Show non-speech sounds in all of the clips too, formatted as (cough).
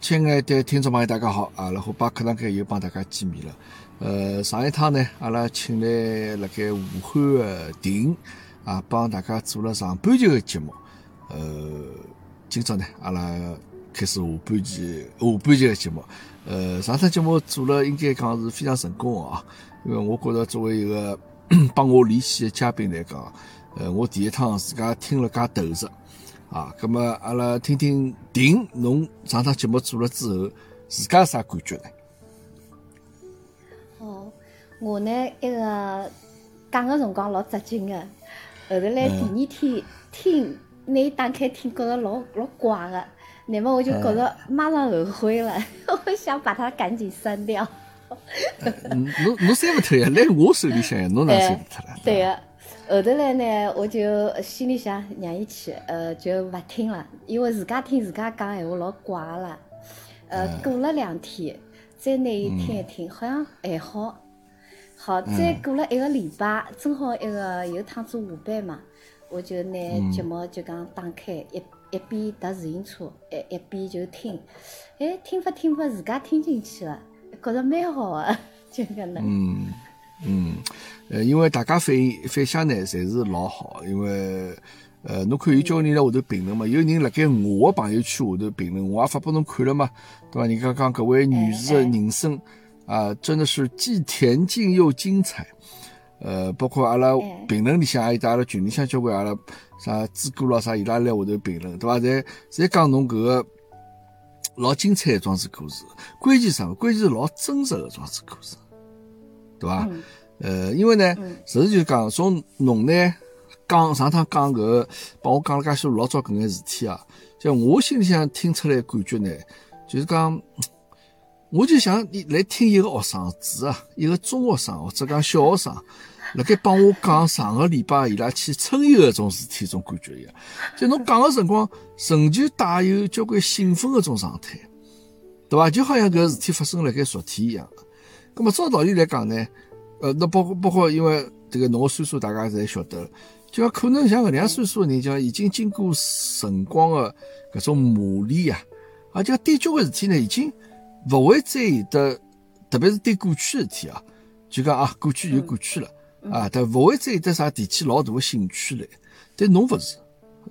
亲爱的听众朋友，大家好！阿拉虎巴课堂间又帮大家见面了。呃，上一趟呢，阿拉请来辣盖武汉的婷啊，帮大家做了上半集的节目。呃，今朝呢，阿拉开始下半集下半集的节目。呃，上趟节目做了，应该讲是非常成功的啊。因为我觉着作为一个 (coughs) 帮我联系的嘉宾来讲，呃，我第一趟自家听了介投入。啊，咁么阿拉听听婷，侬上趟节目做了之后，自家啥感觉呢？哦，我呢，一个讲个辰光老扎劲个，后头来第二天听，拿打开听，觉着老老怪个，那么我就觉着马上后悔了，(laughs) 我想把它赶紧删掉。侬侬删勿脱呀？来我手里向呀，侬哪 (laughs) 删勿脱了？对个。后头来呢，我就心里想让伊去，呃，就勿听了，因为自家听自家讲闲话老怪了。呃，过了两天，再拿伊听一听，好像还好。好，再过了一个礼拜，正好一个有趟做下班嘛，我就拿节目就讲打开，一一边踏自行车，一一边就听。哎，听法听法，自家听进去了，觉着蛮好个，(laughs) 就搿能。嗯嗯。呃，因为大家反反响呢，侪是老好。因为，呃，侬看有交关人辣下头评论嘛，有人辣盖我个朋友圈下头评论，我也发拨侬看了嘛，对伐？人家讲搿位女士的人生啊，真的是既恬静又精彩。呃，包括阿拉评论里向，还有阿拉群里向交关阿拉啥知哥咯啥，伊拉来下头评论，对伐？侪侪讲侬搿个老精彩的装置故事。关键啥？关键是老真实的装置故事，对伐？呃，因为呢，实事求是讲，从侬呢讲上趟讲搿，帮我讲了介许多老早搿眼事体啊，就我心里向听出来感觉呢，就是讲，我就想你来听一个学生子啊，一个中学生或者讲小学生，辣盖帮我讲上个礼拜伊拉去春游搿种事体，种感觉一样。就侬讲个辰光，仍旧带有交关兴奋搿种状态，对伐？就好像搿事体发生辣盖昨天一样。咁么照道理来讲呢？呃，那包括包括，因为这个侬个岁数，大家侪晓得，就讲可能像搿样岁数的人，讲已经经过辰光的搿种磨练啊，而且对交关事体呢，已经勿会再有的，特别是对过去事体啊，就讲啊，过去就过去了啊，但勿会再有得啥提起老大的兴趣来。但侬勿是，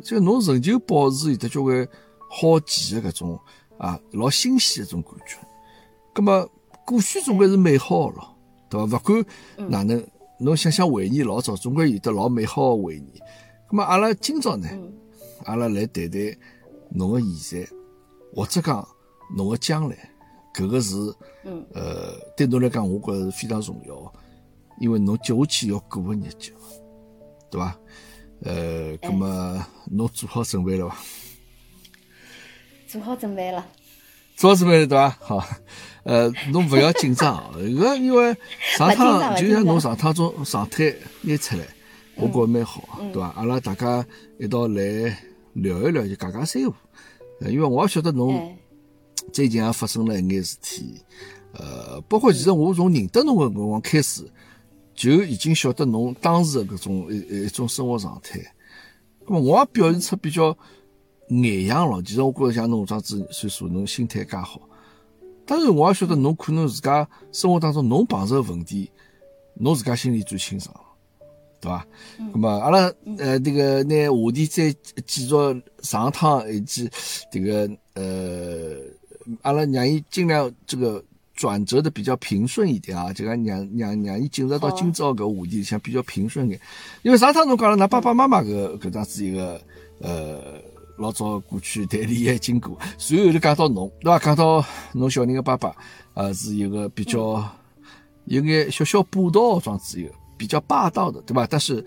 就侬仍旧保持有得交关好奇的搿种啊，老新鲜的种感觉。葛么过去总归是美好咯。对伐？勿管哪能，侬想想回忆老早，总归有得老美好的回忆。咁么阿拉今朝呢，阿拉来谈谈侬个现在，或者讲侬个将来，搿个是，呃，对侬来讲，我觉着是非常重要，因为侬接下去要过个日脚，对伐？呃，咁么侬做好准备了伐？做好准备了。做好准备了，对伐？好。呃，(laughs) 侬勿要紧张，搿因为上趟就像侬上趟种状态拿出来，我觉着蛮好，对伐？阿拉大家一道来聊一聊，就讲讲三胡。因为我也晓得侬最近也发生了一眼事体，呃，包括其实我从认得侬个辰光开始，就已经晓得侬当时个搿种一一种生活状态。咁么我也表现出比较外向咯，其实我觉着像侬这样子岁数，侬心态介好。当然，我也晓得侬可能自家生活当中侬碰着个问题，侬自家心里最清爽，对伐？那么阿拉呃，这个拿话题再继续上趟以及这个呃，阿拉让伊尽量这个转折的比较平顺一点啊，就讲让让让伊进入到今朝搿话题里向比较平顺点。因为上趟侬讲了，㑚爸爸妈妈搿搿桩子一个呃。老早过去谈恋爱经过，随后头讲到侬，对伐？讲到侬小人的爸爸，呃，是一个比较有眼小小霸道状子，一个比较霸道的，对吧？但是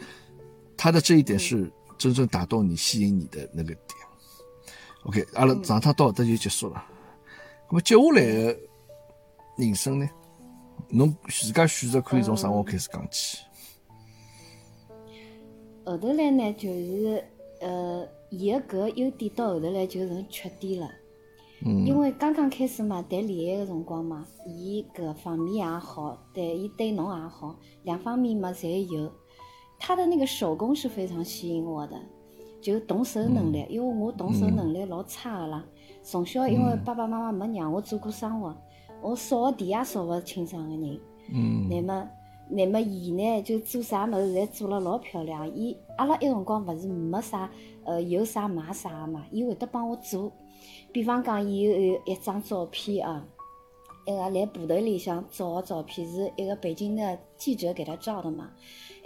他的这一点是真正打动你、吸引你的那个点。OK，阿拉上趟到这就结束了。那么接下来的人生呢？侬自家选择可以从啥活开始讲起？后头来呢，就是呃。伊个搿优点到后头来就成缺点了，因为刚刚开始嘛，谈恋爱个辰光嘛，伊搿方面也好，对伊对侬也好，两方面嘛侪有。他的那个手工是非常吸引我的，就动手能力，因为我动手能力老差个啦，从小因为爸爸妈妈没让我做过生活，我扫个地也扫勿清爽个人。嗯。乃末乃末伊呢，就做啥物事侪做了老漂亮。伊阿拉埃辰光勿是没啥呃有啥买啥个嘛，伊会得帮我做。比方讲，伊有有一张照片啊，一个来部队里向照个照片，是一个北京的记者给他照的嘛。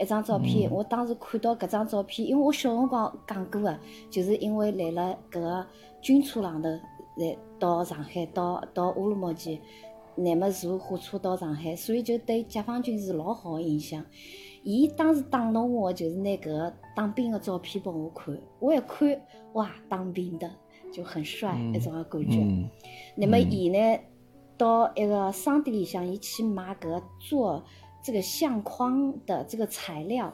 一张照片，我当时看到搿张照片，因为我小辰光讲过个，就是因为来了搿个军车浪头，来到上海，到到乌鲁木齐，乃末坐火车到上海，所以就对解放军是老好个印象。伊当时打动我，就是拿搿个当兵个照片拨我看，我一看，哇，当兵的就很帅一种个感觉。嗯那么伊呢，到一个商店里向，伊去买搿个做这个相框的这个材料，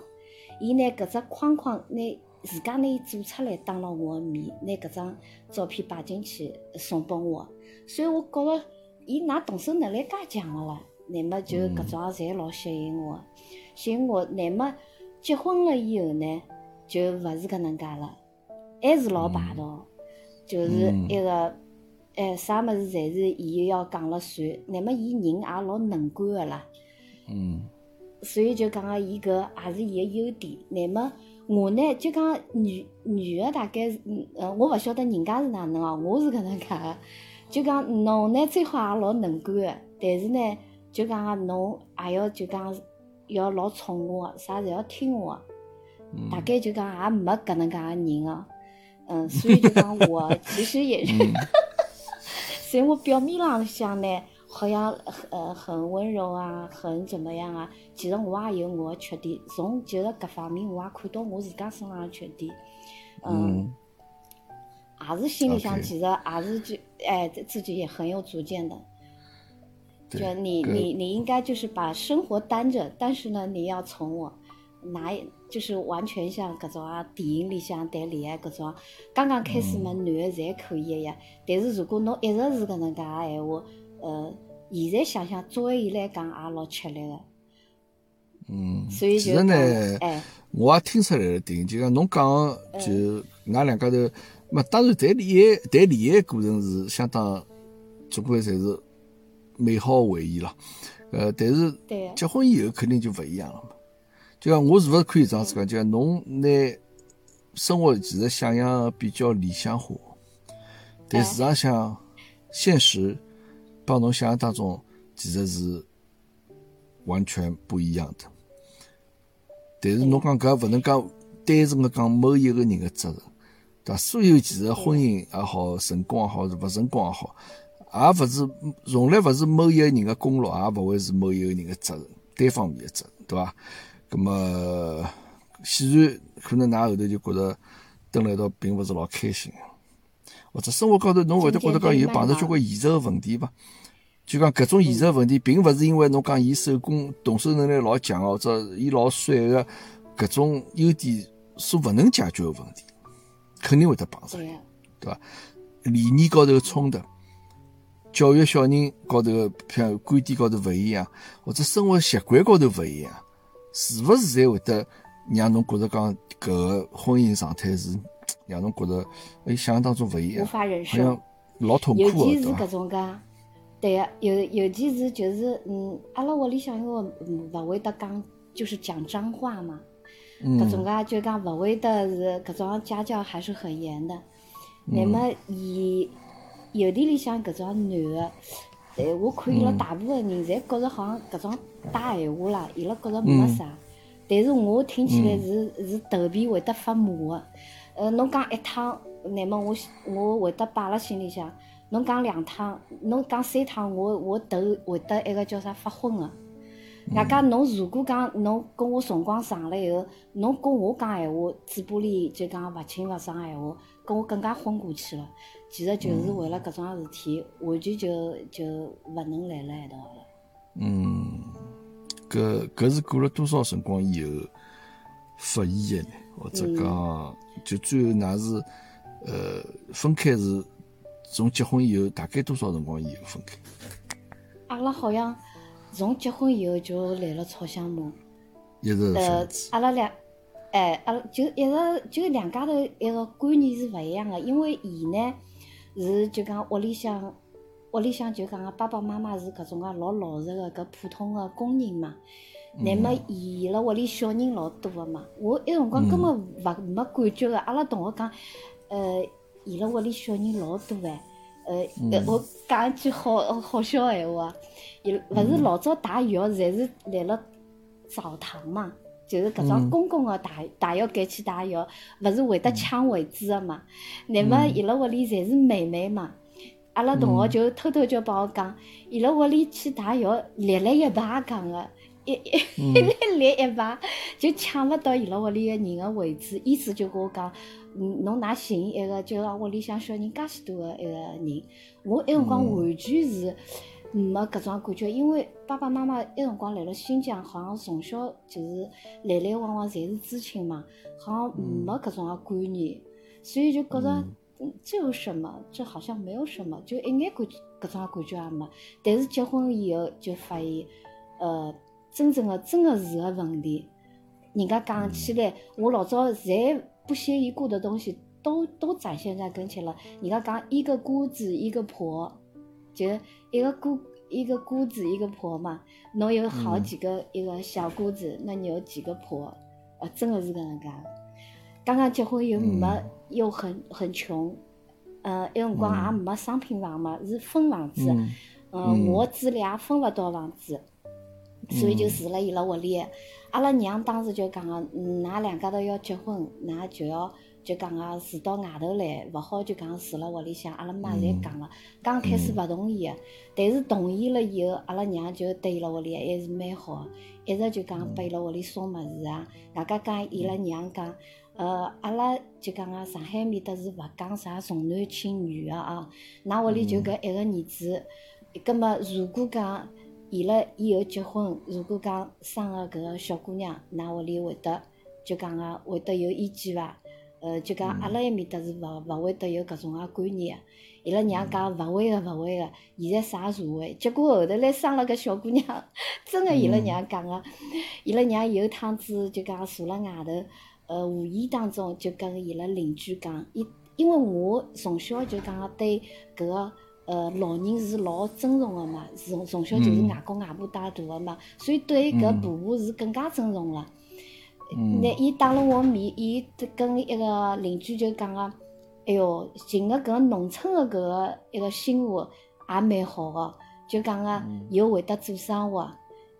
伊拿搿只框框拿自家拿伊做出来，当了我的面，拿搿张照片摆进去送拨我，所以我觉着伊㑚动手能力介强个啦，乃末就搿种也侪老吸引我，吸引我。乃末结婚了以后呢，就勿是搿能介了，还是老霸道，就是一个。哎，啥物事侪是伊要讲了算，乃末伊人也老能干个啦，嗯所以就讲个伊搿也是伊个优点。乃末我呢，就讲女女个大概是，嗯呃，我勿晓得人家是哪能哦，我是搿能介个。就讲侬呢最好也老能干个，但是呢，就讲个侬也要就讲要老宠我个，啥侪要听我大概就讲也没搿能介个人哦，嗯，所以就讲 (laughs) 我其实也是。(laughs) 所以我表面浪向呢，好像呃很温柔啊，很怎么样啊？其实我也有我的缺点，从就是搿方面我也看到我自家身上的缺点，嗯，也是心里向其实也是就哎自己也很有主见的。就你你你应该就是把生活担着，但是呢，你要宠我，哪就是完全像搿种啊电影里向谈恋爱搿种啊，刚刚开始嘛，男的侪可以个呀。但是如果侬一直是搿能介个闲话，呃，现在想想作为伊来讲也老吃力个，嗯，所以就其实呢讲，哎，我也听出来了点，就讲侬讲就㑚两家头，嘛当然谈恋爱谈恋爱过程是相当，总归侪是美好回忆了。呃，但是，结婚以后肯定就勿一样了嘛。就讲我是勿是可以这样子讲？就讲侬拿生活其实想象得比较理想化，但实上现实帮侬想象当中其实是完全不一样的。但是侬讲搿勿能讲单纯个讲某一个人的责任，对伐？所有其实婚姻也好，成功也好，是勿成功也好，也勿是从来勿是某一个人个功劳，也勿会是某一个人个责任，单方面个责任，对伐？葛么，显然可能㑚后头就觉着蹲辣一道并勿是老开心，或者生活高头侬会得觉得讲有碰着交关现实个问题伐？就讲搿种现实问题，并勿是因为侬讲伊手工动手能力老强，或者伊老帅个搿种优点所勿能解决个问题，肯定会得碰上，对伐？理念高头个冲突，教育小人高头个像观点高头勿一样，或者生活习惯高头勿一样，是勿是侪会得让侬觉着讲搿个婚姻状态是 (tsk) 让侬觉着哎想象当中勿一样无，法忍受好像。老痛苦尤其是搿？种介，对个，尤尤其是就是嗯，阿拉屋里向因为嗯勿会得讲，就是讲脏话嘛，搿种介就讲勿会得是搿种家教还是很严的。那么伊邮递里向搿种男个，哎，我看伊拉大部分人侪觉着好像搿种打闲话啦，伊拉觉着没啥，但是我听起来是是头皮会得发麻个。呃，侬讲一趟，乃末我我会得摆辣心里向。侬讲两趟，侬讲三趟，我我头会得一个叫啥发昏个。外加侬如果讲侬跟我辰光长了以后，侬跟我讲闲话，嘴巴里就讲勿清勿爽闲话，跟我更加昏过去了。其实就是为了搿桩事体，完全就就勿能来辣一道了。嗯，搿搿是过了多少辰光以后发现的呢？或者讲，就最后㑚是呃分开是从结婚以后大概多少辰光以后分开？阿拉好像从结婚以后就来了吵相骂。一直呃，阿拉两，哎，阿拉就一直就两家头一个观念是勿一样的，因为伊呢是就讲屋里向，屋里向就讲个爸爸妈妈是搿种个老老实个搿普通个工人嘛。乃末伊辣屋里小人老多个嘛，我埃辰光根本勿没感觉个。阿拉同学讲，呃，伊辣屋里小人老多哎，呃，我讲一句好好笑个闲话，伊勿是老早洗浴侪是来了澡堂嘛，就是搿种公共个洗洗浴间去洗浴，勿是会得抢位置个嘛。乃末伊拉屋里侪是妹妹嘛，阿拉同学就偷偷叫帮我讲，伊拉屋里去洗浴立了一排讲个。一一 (laughs) 一列一排，就抢勿到伊拉屋里个人个位置。意思就跟我讲，嗯，侬㑚寻一个，就讲屋里向小人介许多个一个人。我埃辰光完全是没搿种感觉，因为爸爸妈妈埃辰光来了新疆，好像从小就是来来往往侪是知青嘛，好像没搿种个观念，所以就觉着这有什么？这好像没有什么，就一眼感搿种感觉也没。但是结婚以后就发现，呃。真正的、真的是个问题。人家讲起来，我老早侪不屑一顾的东西，都都展现在跟前了。人家讲一个姑子一个婆，就一个姑一个姑子一个婆嘛。侬有好几个一个小姑子，那你有几个婆？呃，真的是搿能介。刚刚结婚又没又很很穷，呃，埃辰光也没商品房嘛，是分房子。嗯，我子俩分勿到房子。所以就住了伊拉屋里，阿拉娘当时就讲个，㑚两家头要结婚，㑚就要就讲个住到外头来，勿好就讲住辣屋里向。阿拉妈侪讲了，刚开始勿同意个，但是同意了以后，阿拉娘就对伊拉屋里还是蛮好，一直就讲拨伊拉屋里送物事啊。外加讲伊拉娘讲，呃，阿拉就讲个上海面搭是勿讲啥重男轻女个啊，㑚屋里就搿一个儿子，葛末如果讲。伊拉以后结婚，如果讲生个搿个小姑娘，㑚屋里会得就讲个会得有意见伐？呃，就讲阿拉埃面搭是勿勿会得有搿种个观念个。伊拉娘讲勿会个，勿会个。现在啥社会？结果后头来生了个小姑娘，(laughs) 真个伊拉娘讲个，伊拉娘有趟子就讲坐辣外头，呃，无意当中就跟伊拉邻居讲，因因为我从小就讲个对搿个。呃，老人是老尊重个嘛，从从小就是外公外婆带大个嘛，所以对搿婆婆是更加尊重了。那伊当了我面，伊跟一个邻居就讲个，哎哟，寻个搿农村个搿个一个媳妇也蛮好个，就讲个又会得做生活，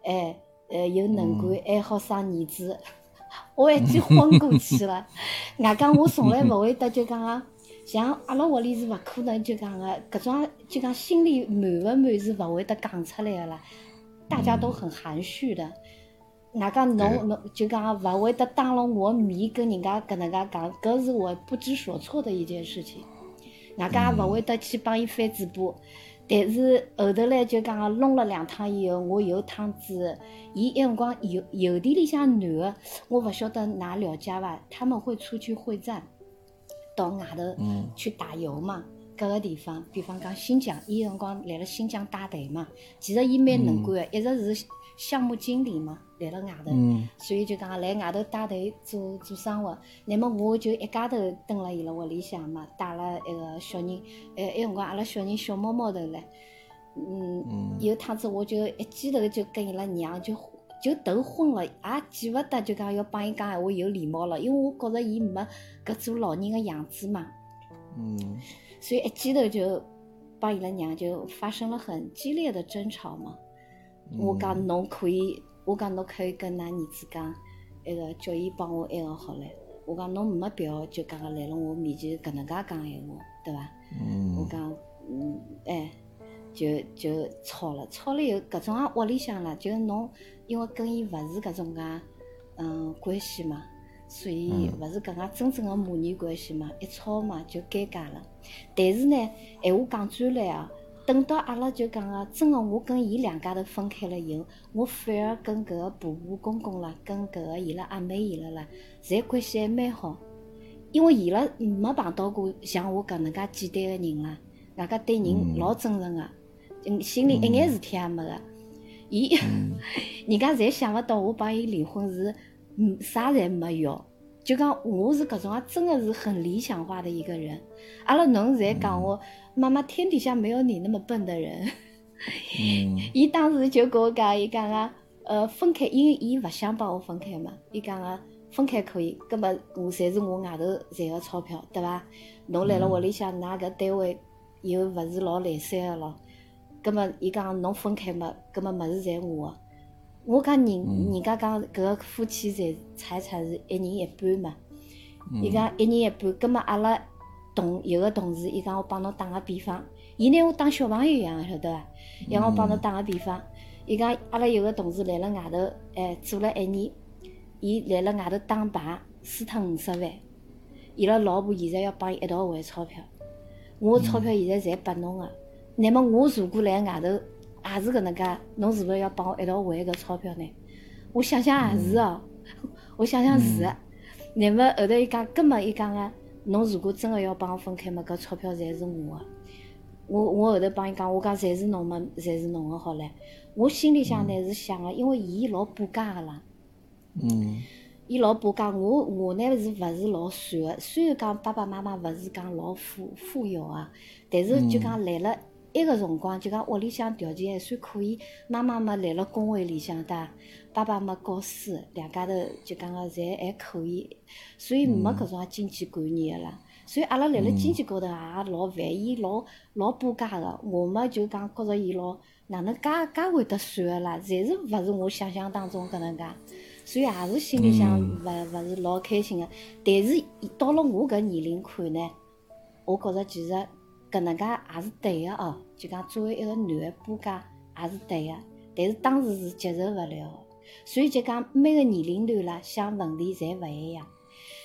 哎，呃，又能干，还好生儿子，(laughs) 我一记昏过去了。(laughs) 外加我从来勿会得就讲个。像阿拉屋里是勿可能就讲个，搿种就讲心里满勿满是勿会得讲出来个啦，大家都很含蓄的。外加侬侬就讲勿会得当了我面跟人家搿能介讲，搿是我不知所措的一件事情。外加勿会得去帮伊翻嘴巴，但是后头来就讲弄了两趟以后，我有趟子，伊一辰光邮邮递里向男个，我勿晓得㑚了解伐？他们会出去会战。到外头去打油嘛，各个地方，比方讲新疆，伊辰光来了新疆带队嘛。其实伊蛮能干个，一直是项目经理嘛，来了外头，所以就讲来外头带队做做生活。那么我就一家头蹲辣伊拉屋里向嘛，带了一个小人，呃，埃辰光阿拉小人小毛毛头唻，嗯，有趟子我就一记头就跟伊拉娘就。就头昏了，也记勿得，就讲要帮伊讲闲话有礼貌了，因为我觉着伊没搿做老人个样子嘛。嗯。所以一记头就帮伊拉娘就发生了很激烈的争吵嘛。我讲侬可以，我讲侬可以跟㑚儿子讲，那个叫伊帮我埃个好唻。我讲侬没必要就讲个来了我面前搿能介讲闲话，对伐？嗯。我讲，嗯，哎。就就吵了，吵了以后，搿种也屋里向了，就侬因为跟伊勿是搿种介嗯关系嘛，所以勿是搿介真正个母女关系嘛，一吵嘛就尴尬了。但是呢，闲话讲转来啊，等到阿拉就讲个真个我跟伊两家头分开了以后，我反而跟搿个婆婆公公啦，跟搿个伊拉阿妹伊拉啦，侪关系还蛮好，因为伊拉没碰到过像我搿能介简单个人啦，外加对人老真诚个。嗯，心里一眼事体也没个，伊，(laughs) 人家侪想勿到我帮伊离婚是，嗯，啥侪没要，就讲我是搿种啊，真个是很理想化的一个人。阿拉侬侪讲我，妈妈天底下没有你那么笨的人。嗯 (laughs) 伊当时就跟我讲，伊讲个，呃，分开，因为伊勿想帮我分开嘛，伊讲个分开可以，葛末我侪是我外头赚个钞票，对伐？侬来了屋里向，㑚搿单位又勿是老来三个咯，葛末伊讲侬分开嘛，葛末物事侪我。个。我讲人，人家讲搿个夫妻财财产是一人一半嘛，伊讲一人一半，葛末阿拉同有个同事，伊讲我帮侬打个比方，伊拿我当小朋友一样，晓得伐？让我帮侬打个比方，伊讲阿拉有个同事来了外头，哎，做了一年，伊来了外头打牌，输脱五十万，伊拉老婆现在要帮伊一道还钞票，我钞票现在侪拨侬个，那么我如果来外头也是搿能介，侬是勿是要帮我一道还搿钞票呢？我想想也是哦，(laughs) 我想想是个。那么后头伊讲，搿么伊讲个，侬如果真个要帮我分开嘛，搿钞票侪是我个。我我后头帮伊讲，我讲侪是侬嘛，侪是侬个好唻。我心里向呢是想个，因为伊老把家个啦，嗯伊老把家，我我呢是勿是老算个？虽然讲爸爸妈妈勿是讲老富富有啊，但是就讲来了埃个辰光，就讲屋里向条件还算可以。妈妈嘛来了工会里向的，爸爸嘛教书，两家头就讲个侪还可以，所以没搿种经济观念个啦。所以阿拉辣辣经济高头也老烦，伊老老把家个，我嘛就讲觉着伊老哪能介介会得算个啦，侪是勿是我想象当中搿能介。所以也是心里向勿勿是老开心个，但是到了我搿年龄看呢，我觉着其实搿能介也是对个哦，就讲作为一个男个把家也是对个，但是当时是接受勿了，所以就讲每个年龄段啦想问题侪勿一样。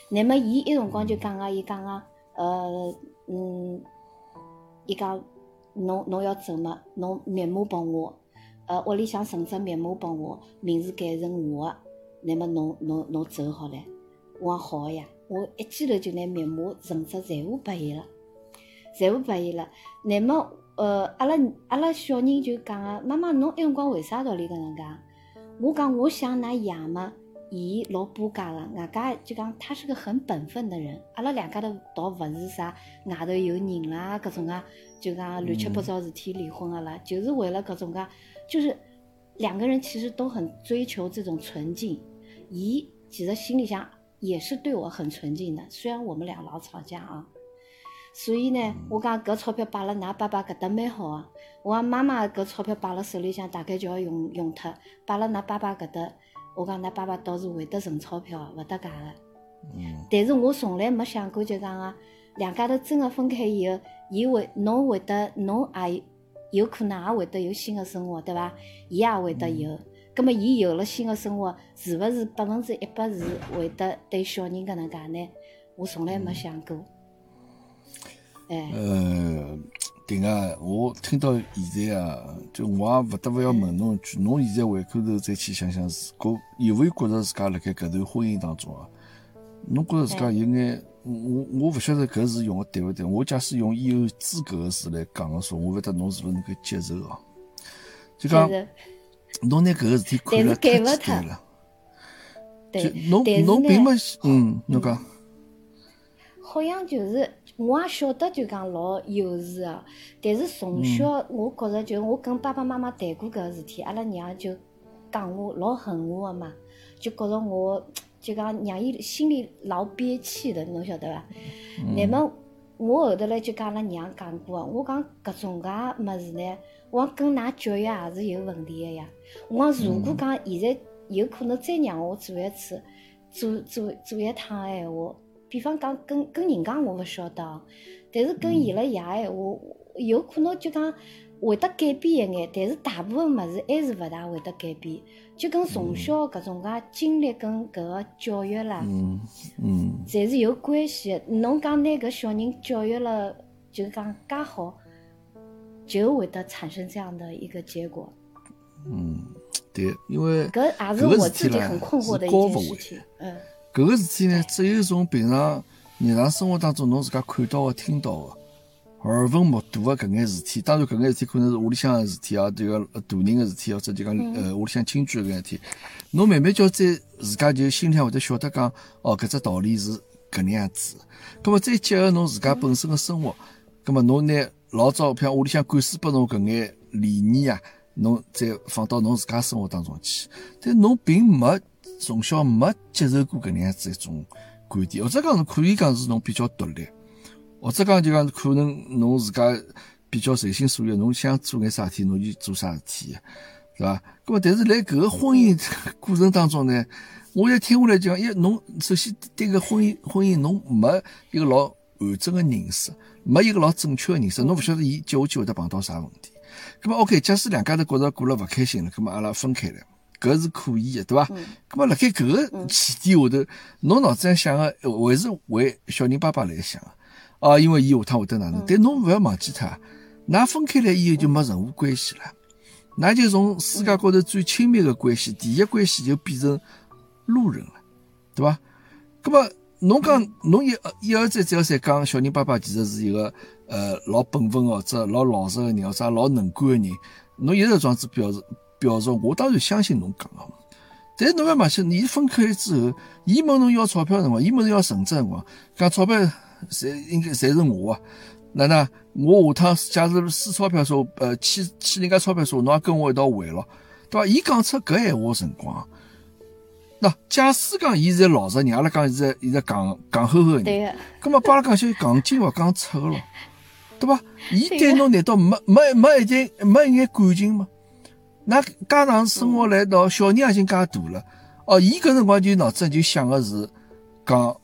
那么伊一辰光就讲个，伊讲个，呃，嗯，伊讲侬侬要走嘛，侬密码拨我，呃，屋里向存只密码拨我，名字改成我。个。那么侬侬侬走好唻，我讲好个呀，我一记头就拿密码存折全部拨伊了，全部拨伊了。那么呃，阿拉阿拉小人就讲个，妈妈侬埃辰光为啥道理搿能介？我讲我想㑚爷嘛，伊老把家个，外加就讲他是个很本分的人。阿拉两家头倒勿是啥外头有人啦，搿种啊，就讲乱七八糟事体离婚个啦，就是为了搿种介，就是两个人其实都很追求这种纯净。伊其实心里向也是对我很纯净的，虽然我们俩老吵架啊。所以呢，我讲搿钞票摆辣㑚爸爸搿搭蛮好个。我讲妈妈搿钞票摆辣手里向，大概就要用用脱；摆辣㑚爸爸搿搭，我讲㑚爸爸倒是会得存钞票，勿搭界个。嗯但是我从来没想过，就讲个两家头真个分开以后，伊会侬会得侬也有可能也会得有新个生活，对伐？伊也会得有。葛末伊有了新个生活，是勿是百分之一百是会得对小人搿能介呢？我从来没想过。哎，呃，对个，我听到现在啊，就我也勿得勿要问侬一句，侬现在回过头再去想想，如果有没有觉着自家辣盖搿段婚姻当中啊，侬觉着自家有眼，我我我勿晓得搿字用个对勿对，我假使用有资格个词来讲个说，我勿晓得侬是勿是能够接受哦。就讲侬拿搿个事体看了太勿脱简单了，就对，侬侬并没嗯，侬讲。好像就是我也晓得，就讲老幼稚个。但是从小我觉着，就我跟爸爸妈妈谈过搿个事体，阿拉娘就讲我老恨我个嘛，就觉着我就讲让伊心里老憋气的，侬晓得伐？那么我后头来就跟阿拉娘讲过啊，我讲搿种介物事呢，我讲跟㑚教育也是有问题个呀。我讲如果讲现在有可能再让我做一次，做做做一趟个闲话，比方讲跟跟人家我勿晓得哦，但是跟伊拉爷闲话，有可能就讲会得改变一眼，但是大部分物事还是勿大会得改变。就跟从小搿种介经历跟搿个教育啦，嗯嗯侪是有关系的。侬讲拿搿小人教育了，就是讲介好，就会得产生这样的一个结果。嗯，对，因为搿也是我自己很困惑的一件事情。嗯，搿个事体呢，只有从平常日常生活当中侬自家看到个、听到个、耳闻目睹个搿眼事体，当然搿眼事体可能是屋里向个事体啊，这个呃大人个事体，或者就讲呃屋里向亲眷搿眼事体，侬慢慢叫再自家就心里向会得晓得讲，哦，搿只道理是搿能样子。葛末再结合侬自家本身个生活，葛末侬拿老早，譬如屋里向灌输拨侬搿眼理念啊，侬再放到侬自家生活当中去，但侬并没从小没接受过搿能样子一种观点，或者讲是可以讲是侬比较独立，或者讲就讲可能侬自家比较随心所欲，侬想做眼啥事体，侬就做啥事体，是吧？咁么，但是辣搿个婚姻 (laughs) 过程当中呢？我一听下来讲，因为侬首先对个婚姻婚姻侬没一个老完整的认识，没一个老正确的认识，侬勿晓得伊接下去会得碰到啥问题。咁么 OK，假使两家头觉着过了勿开心了，咁么阿拉分开了，搿是可以的，对伐？咁么辣盖搿个前提下头，侬脑子里想个还是为小人爸爸来想哦，因为伊下趟会得哪能？但侬勿要忘记脱，㑚分开来以后就没任何关系了，㑚就从世界高头最亲密的关系，第一关系就变成。路人了，对吧？那么侬讲侬一一而再再而三讲小人爸爸其实是一个呃老本分或者老老实的人或者老能干的人，侬一直这样子表示表示，我当然相信侬讲的。但是侬要忘记，你分开之后，伊问侬要钞票辰光，伊问侬要存折辰光，讲钞票侪应该侪是我啊。哪能？我下趟假如输钞票说呃欠欠人家钞票说，侬也跟我一道还咯，对伐？伊讲出搿闲话辰光。那假使讲伊是老实人，阿拉讲伊是伊是戆戆呵呵的人，咁么帮阿拉讲些戆精勿讲出个咯，对伐？伊对侬难道没没没一点没一眼感情吗？那家长生活来到，小人已经介大了，哦，伊搿辰光就脑子就想个是讲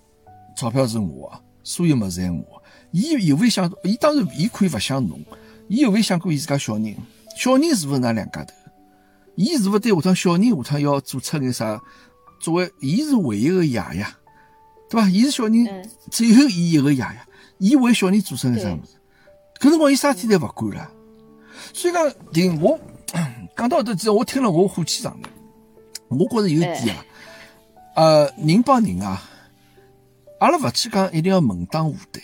钞票是我，所有物事侪我。伊有没想？伊当然伊可以勿想侬，伊有没想过伊自家小人？小人是勿是㑚两家头？伊是勿是对下趟小人下趟要做出眼啥？作为，伊是唯一个爷爷，对吧？伊是小人只有伊一个爷爷，伊为小人做成个啥物事？搿辰光伊啥体侪勿管了。所以讲，听我 (clears throat) 讲到头，其实我听了我火气上来。我觉着有一点啊，呃，人帮人啊，阿拉勿去讲一定要门当户对，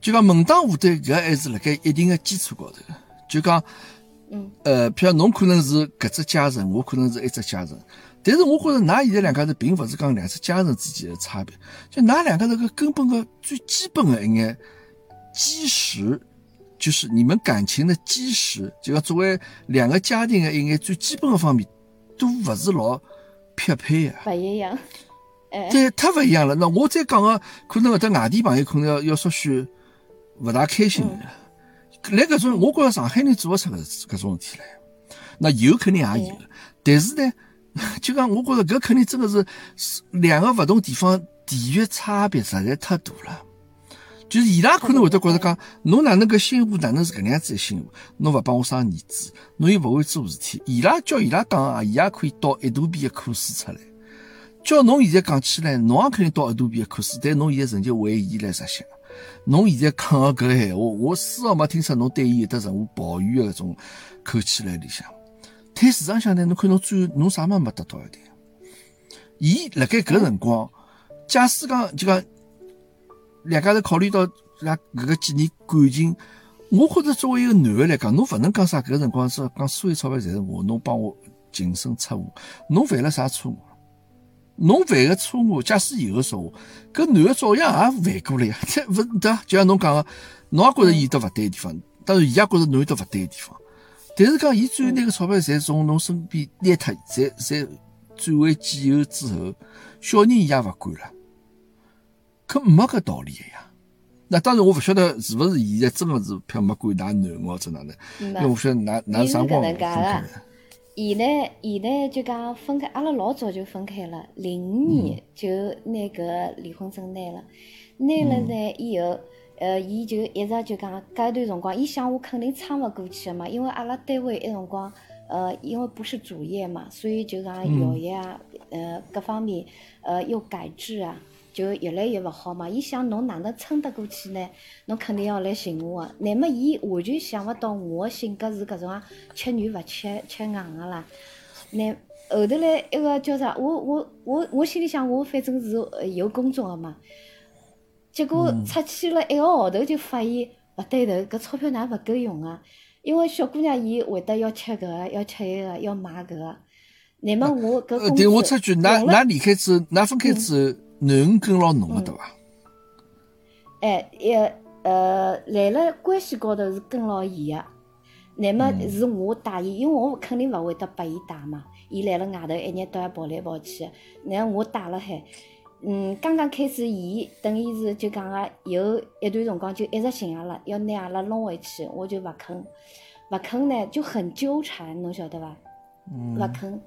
就讲门当户对，搿还是辣盖一定的基础高头。就讲，嗯，呃，譬如侬可能是搿只家人，我可能是一只家人。但是我觉着，㑚现在两家头并勿是讲两只家人之间的差别，就㑚两家头个根本个最基本的一眼基石，就是你们感情的基石，就要作为两个家庭的一眼最基本的方面，都勿是老匹配啊。不一样，哎，对，太勿一样了。那我再讲个，可能搿搭外地朋友可能要要说许勿大开心的。来搿种，我觉着上海人做勿出搿搿种事体来。那有肯定也有，但是呢。(laughs) 就讲，我觉着搿肯定真的是两个勿同地方地域差别实在太大了。就是伊拉可能会得觉着讲，侬哪能个媳妇哪能是搿能样子的媳妇？侬勿帮我生儿子，侬又勿会做事体。伊拉叫伊拉讲啊，伊也可以倒一大笔的课书出来。叫侬现在讲起来，侬也肯定倒一大笔的课书，但侬现在仍旧为伊来着想。侬现在讲个搿闲话，我丝毫没听出侬对伊有得任何抱怨的搿种口气来里向。但事实上呢，侬看侬最后侬啥么没得到一点？伊辣盖搿辰光，假使讲就讲两家头考虑到拉搿个几年感情，我觉着作为一个男的来讲，侬勿能讲啥搿辰光是讲所有钞票侪是我，侬帮我净身出户，侬犯了啥错误？侬犯个错误，假使有个错误，搿男的照样也犯过了呀，(laughs) 这勿对？就像侬讲个，侬也觉着伊得勿对的地方，当然伊也觉着侬有得勿对的地方。但是讲，伊最后拿个钞票侪从侬身边拿脱，侪侪转为己有之后，小人伊也勿管了，可没搿道理个呀。那当然，我勿晓得是勿是现在真个是票没管㑚囡或者哪能，因为我晓得㑚㑚啥光分开了。现在现在就讲分开，阿拉老早就分开了，零五年就拿搿离婚证拿了，拿了呢以后。呃，伊就一直就讲，搿段辰光，伊想我肯定撑勿过去个嘛，因为阿拉单位一辰光，呃，因为不是主业嘛，所以就讲效益啊，呃，各方面，呃，又改制啊，就越来越勿好嘛。伊想侬哪能撑得过去呢？侬肯定要来寻我个。乃末伊完全想勿到我个性格是搿种啊，吃软勿吃吃硬个啦。乃后头来一个叫啥？我我我我心里想，我反正是有工作个嘛。结果出去了一个号头，就发现勿对头，搿钞票哪勿够用啊？因为小姑娘伊会得要吃搿个，要吃一个，要买搿个。乃末我搿工对我出句，㑚㑚离开之后，㑚分开之后，囡恩跟牢侬个对伐？哎，也呃，来了关系高头是跟牢伊个，乃末是我带伊，因为我肯定勿会得拨伊带嘛。伊来了外头一日到夜跑来跑去，那我带了海。嗯，刚刚开始，伊等于是就讲个有一段辰光就一直寻阿拉，要拿阿拉弄回去，我就勿肯，勿肯呢就很纠缠，侬晓得伐？勿肯，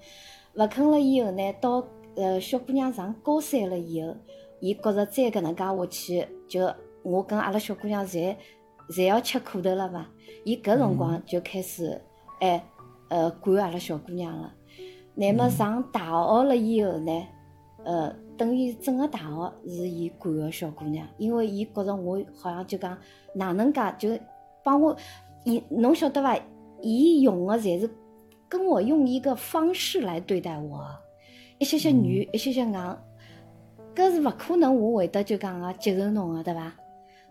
勿肯了以后呢，到呃小姑娘上高三了以后，伊觉着再搿能介下去，就我跟阿拉小姑娘侪侪要吃苦头了嘛。伊搿辰光就开始哎呃管阿拉小姑娘了。乃末上大学了以后呢，呃。等于整个大学是伊管个小姑娘，因为伊觉着我好像就讲哪能介就帮我，伊侬晓得伐？伊用个侪是跟我用一个方式来对待我，一些些软，一些些硬，搿是勿可能我会得就讲个接受侬个，对伐？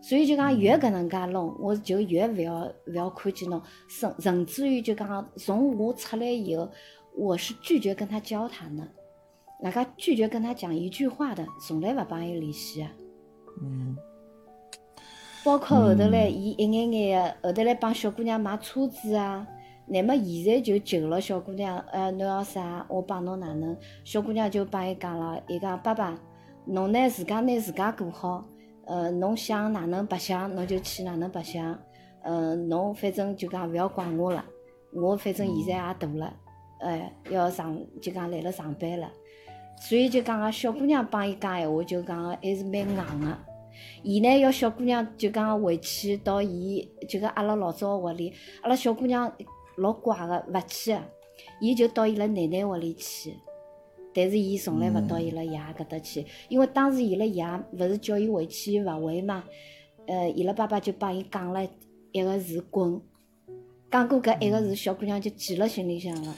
所以就讲越搿能介弄，我就越勿要勿要看见侬，甚甚至于就讲从我出来以后，我是拒绝跟他交谈的。那个拒绝跟他讲一句话的，从来勿帮伊联系啊。嗯。包括后头来，伊一眼眼个后头来帮小姑娘买车子啊。乃末现在就求了小姑娘，呃，侬要啥，我帮侬哪能？小姑娘就帮伊讲了，伊讲爸爸，侬呢自家拿自家过好，呃，侬想哪能白相，侬就去哪能白相，呃，侬反正就讲勿要管我了，我反正现在也大了，哎，要上就讲来了上班了。所以就讲个小姑娘帮伊讲闲话，就讲还是蛮硬个。伊呢要小姑娘就讲回去到伊就讲阿拉老早屋里，阿拉小姑娘老怪个，勿去个，伊就到伊拉奶奶屋里去。但是伊从来勿到伊拉爷搿搭去，因为当时伊拉爷勿是叫伊回去，伊勿回嘛。呃，伊拉爸爸就帮伊讲了一个字“滚”，讲过搿一个字，小姑娘就记辣心里向了。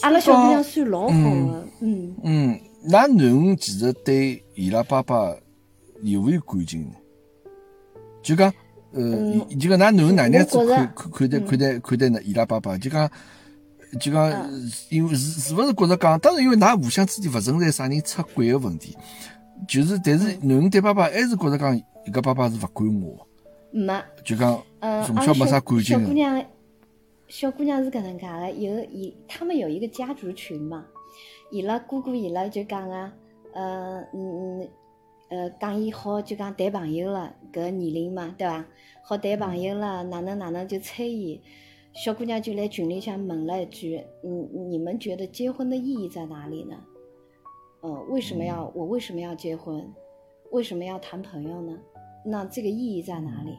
阿拉小姑娘算老好个，嗯嗯，那囡恩其实对伊拉爸爸有勿有感情呢？就讲，呃，就讲，㑚囡恩哪能子看看看待看待看待呢？伊拉爸爸就讲，就讲，因为是是勿是觉着讲，当然因为㑚互相之间勿存在啥人出轨个问题，就是，但是囡恩对爸爸还是觉着讲，伊个爸爸是勿管我，没，就讲，从小没啥感情个。小姑娘是搿能介个，有伊他们有一个家族群嘛，伊拉姑姑伊拉就讲个，呃嗯嗯，呃讲伊好就讲谈朋友了，搿年龄嘛，对伐？好谈朋友了，哪能哪能就催伊。小姑娘就来群里向问了一句，嗯，你们觉得结婚的意义在哪里呢？呃，为什么要我为什么要结婚？为什么要谈朋友呢？那这个意义在哪里？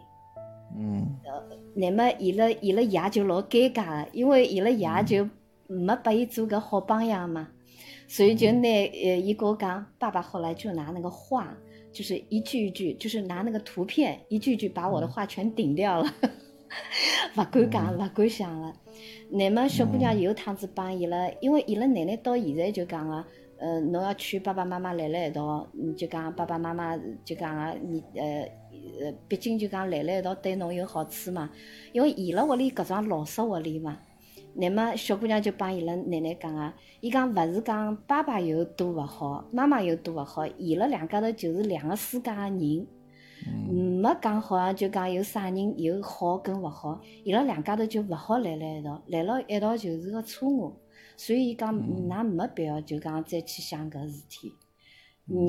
嗯，呃，那么伊拉伊拉爷就老尴尬个，因为伊拉爷就没拨伊做个好榜样嘛，所以就拿呃伊跟我讲，爸爸后来就拿那个画，就是一句一句，就是拿那个图片一句句把我的话全顶掉了，(laughs) 勿敢讲，勿敢想了。那么小姑娘有趟子帮伊拉，因为伊拉奶奶到现在就讲个。呃，侬要劝爸爸妈妈来了一道，你就讲爸爸妈妈就讲啊，你呃呃，毕竟就讲来了一道对侬有好处嘛。因为伊拉屋里搿桩老式屋里嘛，乃末小姑娘就帮伊拉奶奶讲啊，伊讲勿是讲爸爸有多勿好，妈妈有多勿好，伊拉两家头就是两个世界个人，没讲好像就讲有啥人有好跟勿好，伊拉两家头就勿好来了一道，来了一道就是个错误。所以伊讲，㑚没必要就讲再去想搿事体，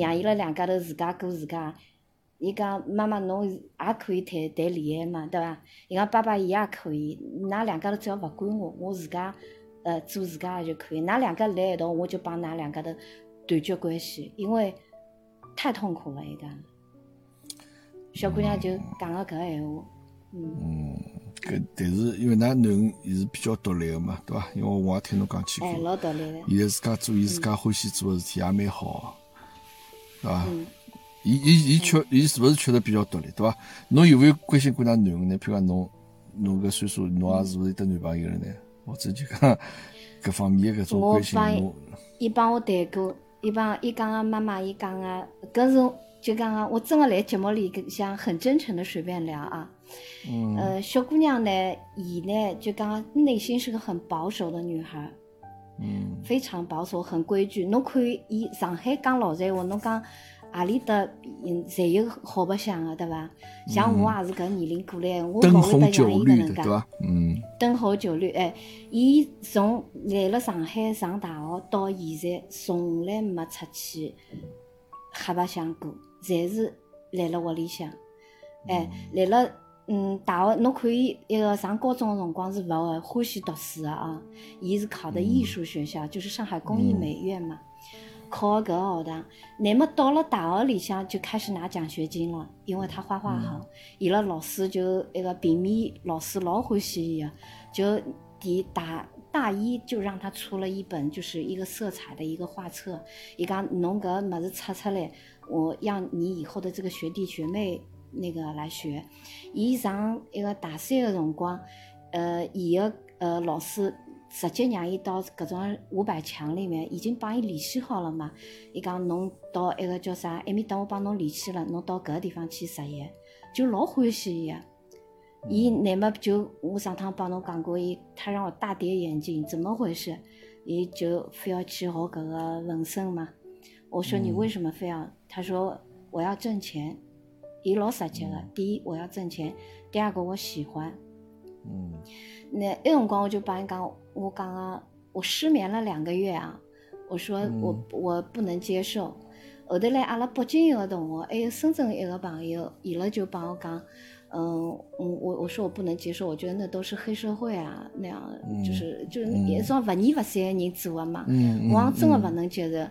让伊拉两家头自家过自家。伊讲妈妈侬也可以谈谈恋爱嘛，对伐？伊讲爸爸伊也可以，㑚两家头只要勿管我，我自家呃做自家就可以。㑚两个来一道，我就帮㑚两家头断绝关系，因为太痛苦了。伊讲，小姑娘就讲了搿闲话，嗯。搿但是因为㑚囡恩伊是比较独立个嘛，对伐？因为我也听侬讲起过，老独立个。现在自家做伊自家欢喜做个事体也蛮好，对伐？伊伊伊缺伊是勿是确实比较独立，对伐？侬有没有关心过㑚囡恩呢？譬如讲侬侬搿岁数，侬也是勿是有得男朋友了呢？或者就讲搿方面搿种关心侬？伊帮我谈过，伊帮伊讲个妈妈，伊讲个搿是就讲个，我真个来节目里想很真诚的随便聊啊。嗯，呃，小姑娘呢，伊呢就讲内心是个很保守的女孩，嗯，非常保守，很规矩。侬看伊上海讲老实话，侬讲何里搭嗯侪有好白相个，对伐？像我也是搿年龄过来，我灯勿会得像伊搿，能介。灯红酒绿，哎，伊从来了上海上大学到现在，从来没出去瞎白相过，侪是辣辣屋里向。哎，来了嗯大学，侬看伊一个上高中个辰光是勿会欢喜读书个啊，伊是考的艺术学校，就是上海工艺美院嘛。考个搿个学堂，乃末到了大学里向就开始拿奖学金了，因为他画画好，伊拉老师就一个平面老师老欢喜伊个，就第大大一就让他出了一本就是一个色彩的一个画册，伊讲侬搿物事出出来，我让你以后的这个学弟学妹那个来学。伊上一个大三个辰光，呃，伊个呃老师直接让伊到搿种五百强里面，已经帮伊联系好了嘛。伊讲侬到一个叫啥，埃面搭我帮侬联系了，侬到搿个地方去实习，就老欢喜伊个。伊乃末就我上趟帮侬讲过，伊他让我大跌眼镜，怎么回事？伊就非要去学搿个纹身嘛。我说你为什么非要？他说我要挣钱。伊老直接个，第一我要挣钱，第二个我喜欢。嗯那那辰光我就帮伊讲，我讲啊，我失眠了两个月啊，我说我、我不能接受。后头来阿拉北京一个同学，还有深圳一个朋友，伊拉就帮我讲，嗯嗯，我我说我不能接受，我觉得那都是黑社会啊，那样就是就是一种勿二勿三的人做的嘛，嗯我讲真的勿能接受。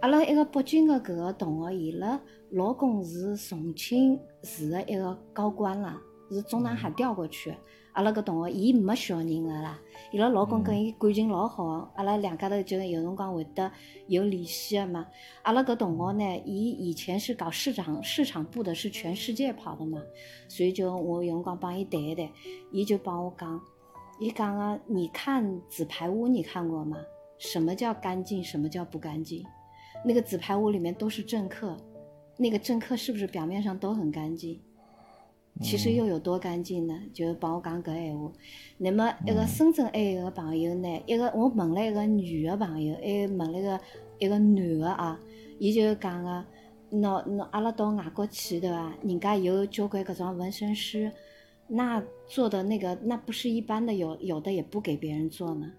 阿拉一个北京的搿个同学，伊拉老公是重庆市的一个高官啦，是中南海调过去的。阿拉搿同学，伊没小人个啦，伊拉老公跟伊感情老好，阿拉两家头就有辰光会得有联系个嘛。阿拉搿同学呢，伊以前是搞市场市场部的，是全世界跑的嘛，所以就我有辰光帮伊谈一谈，伊就帮我讲，伊讲啊，你看纸牌屋你看过吗？什么叫干净，什么叫不干净？那个纸牌屋里面都是政客，那个政客是不是表面上都很干净？其实又有多干净呢？就帮我讲搿闲话。那么一个深圳还有一个朋友呢，一个我问了一个女的朋友，还问了一个一个男的啊，伊就讲个，喏喏，阿拉到外国去对伐？人家有交关搿种纹身师，那做的那个那不是一般的，有有的也不给别人做呢。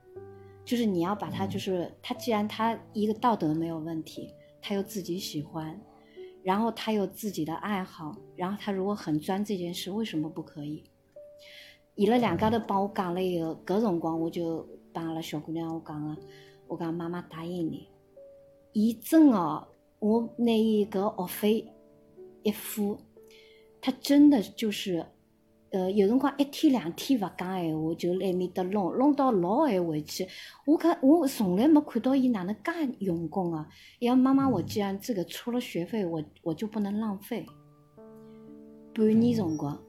就是你要把他，就是他既然他一个道德没有问题，他又自己喜欢，然后他有自己的爱好，然后他如果很钻这件事，为什么不可以？伊拉两家头帮我讲了以后，搿辰光我就帮阿拉小姑娘我讲个，我讲妈妈答应你，伊真哦，我拿伊搿学费一付，他真的就是。呃，有辰光一天两天勿讲闲话，就辣埃面搭弄弄到老晚回去。我看我从来没看到伊哪能介用功啊！伊讲妈妈，我既然这个出了学费，我我就不能浪费。半年辰光，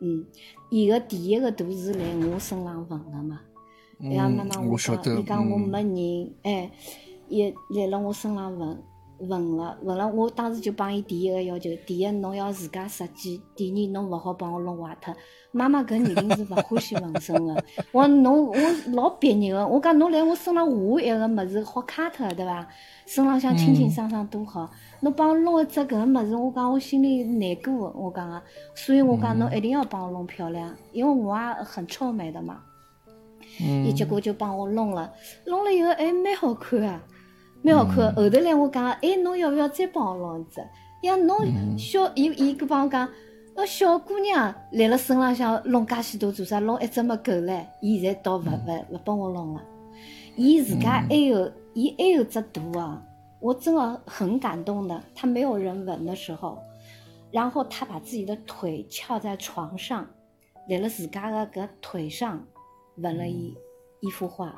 嗯，伊个第一个图是辣我身上纹的嘛。伊讲妈妈，嗯我晓讲，得伊讲我嗯没人，哎，伊辣辣我身上纹。纹了，纹了，我当时就帮伊第一个要求：第一，侬要自家设计；第二，侬勿好帮我弄坏脱。妈妈搿年龄是勿欢喜纹身个。(laughs) 我讲侬，我老别扭个。我讲侬来我身浪画一个物事，好卡脱对伐？身浪向清清爽爽多好。侬帮我弄一只搿个物事，我讲我心里难过。我讲个，所以我讲侬一定要帮我弄漂亮，因为我也很臭美的嘛。伊结果就帮我弄了，弄了以后还蛮好看啊。蛮好看，后头来我讲，哎，侬要不要再帮我弄一只？呀，侬小伊伊搿帮我讲，那，小姑娘来了身浪向弄介许多做啥？弄一只么够唻？伊现在倒勿勿勿帮我弄了。伊自家还有，伊还有只图啊！我真的很感动的。他没有人纹的时候，然后他把自己的腿翘在床上，辣了自家的搿腿上纹了一一幅画。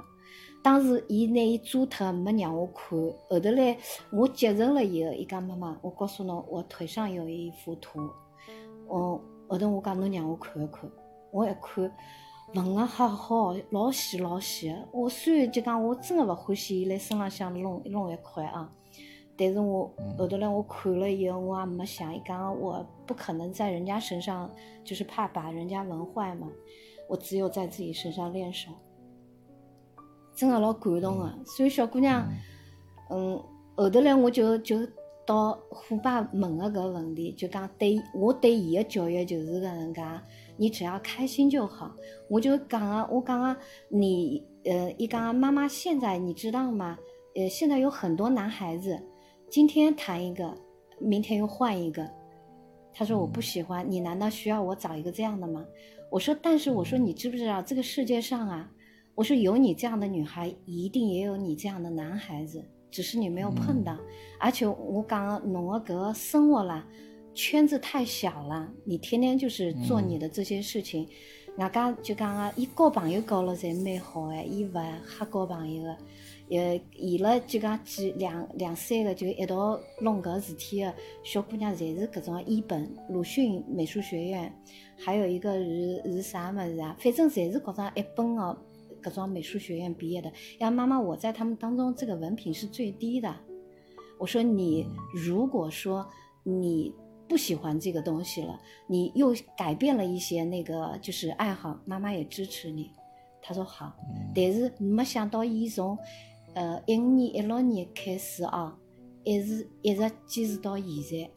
当时伊拿伊做脱，没让我看。后头来 (sniffs) 我接受了以后，伊讲妈妈，我告诉侬，我腿上有一幅图。嗯，后头我讲侬让我看一看，我一看，纹个好好，老细老细。我虽然就讲我真的勿欢喜伊来身浪向弄弄一块啊，但是我后头来我看了以后，我也没想，伊讲我不可能在人家身上，就是怕把人家纹坏嘛。我只有在自己身上练手。真的老感动的，所以小姑娘，嗯，后头来我就就到虎爸问个搿问题，就讲对我对伊个教育就是搿能介，你只要开心就好。我就讲啊，我讲啊，你呃，伊讲妈妈现在你知道吗？呃，现在有很多男孩子，今天谈一个，明天又换一个。他说我不喜欢，你难道需要我找一个这样的吗？我说，但是我说你知不知道这个世界上啊，我说有你这样的女孩，一定也有你这样的男孩子，只是你没有碰到。而且我讲侬个搿个生活啦，圈子太小了，你天天就是做你的这些事情。外加就讲啊，伊交朋友交了侪蛮好哎，伊勿瞎交朋友个。呃，伊拉就讲几两两三个就一道弄搿事体个小姑娘，侪是搿种一本鲁迅美术学院，还有一个是是啥物事啊？反正侪是搿种一本哦，搿种美术学院毕业的。呀，妈妈，我在他们当中这个文凭是最低的。我说你如果说你不喜欢这个东西了，你又改变了一些那个就是爱好，妈妈也支持你。他说好，但是没想到伊从。呃，一五年、一六年开始啊，一直一直坚持到现在。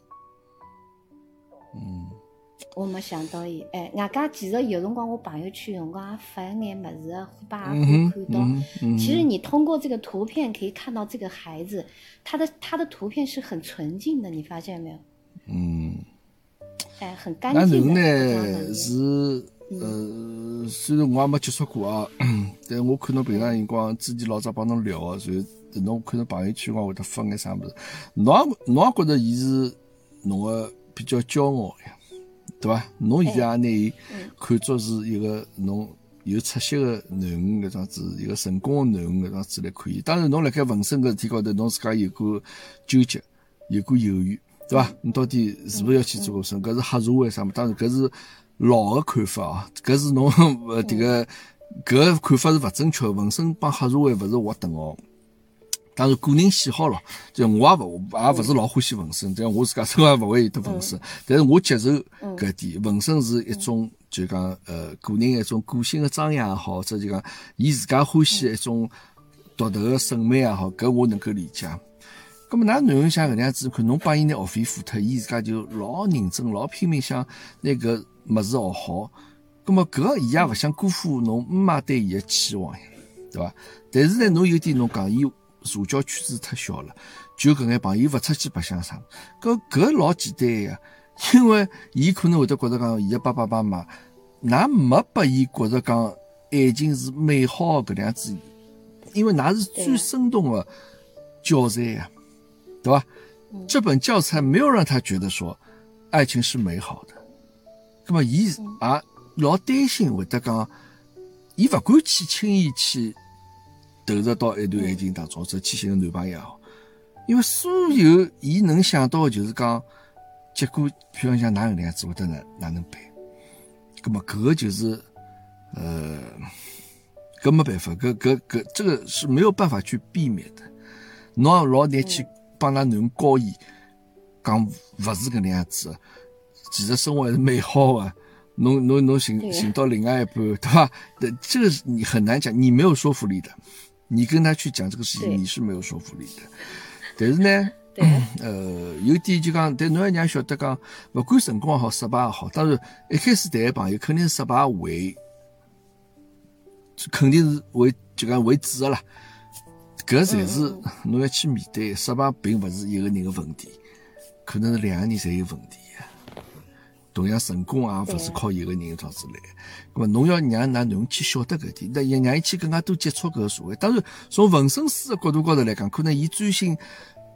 嗯，我没想到伊，哎，外加其实有辰光我朋友圈辰光也发一眼物事，虎爸也可以看到。其实你通过这个图片可以看到这个孩子，他的他的图片是很纯净的，你发现没有？嗯。哎，很干净的。呢是。呃，虽然我也没接触过啊，(clears throat) 但我看侬平常辰光，之前老早帮侬聊啊，所以侬看侬朋友圈光会得发眼啥物事，侬也侬也觉得伊是侬个比较骄傲呀，对伐？侬现在也拿伊看作是一个侬有出息个囡恩搿桩子，一个成功个囡恩搿桩子来看伊。当然，侬辣盖纹身搿事体高头，侬自家有过纠结，有过犹豫，对伐？侬到底是勿是要去做纹身？搿是黑社会啥物？当然，搿是。老个看法啊，搿是侬呃迭个搿个看法是勿正确。纹身帮黑社会勿是划等号。当然个人喜好咯，就我也勿也勿是老欢喜纹身，但我自家从来勿会有得纹身。但是我接受搿点，纹身是一种就讲呃个人一种个性的张扬也好，或者就讲伊自家欢喜一种独特的审美也好，搿我能够理解。咁么，㑚囡恩像搿能样子，看侬帮伊拿学费付脱，伊自家就老认真、老拼命想拿搿物事学好，葛么搿伊也勿想辜负侬妈对伊个期望呀，对伐？但是呢，侬有点侬讲伊社交圈子太小了，就搿眼朋友勿出去白相啥，搿搿老简单呀，(laughs) 因为伊可能会得觉着讲，伊个爸爸妈妈，㑚没拨伊觉着讲爱情是美好搿样子，因为㑚是最生动的教材呀，对伐？这本教材没有让他觉得说爱情是美好的。那么，伊也老担心会得讲，伊勿敢去轻易去投入到一段爱情当中，者去寻个男朋友，因为所有伊能想到的就是讲，结果，譬如像哪能样子会得哪哪能办？咁么，搿个就是，呃，搿没办法，搿搿搿这个是没有办法去避免的。侬老难去帮㑚囡教伊，讲勿是搿能样子。其实生活还是美好的，侬侬侬寻寻到另外一半，对吧？对，这个你很难讲，你没有说服力的。你跟他去讲这个事情，你是没有说服力的。但是呢，(laughs) 呃，有点就讲，但侬要让晓得讲，勿管成功也好，失败也好，当然一开始谈朋友肯定是失败为，肯定是为就讲为主的啦。搿才是侬要去面对，失败并勿是一个人的问题，可能是两个人侪有问题。同样成功也勿是靠一个人造子来，那么侬要让㑚囡恩去晓得搿点，那也让伊去更加多接触搿个社会。当然，从纹身师的角度高头来讲，可能伊专心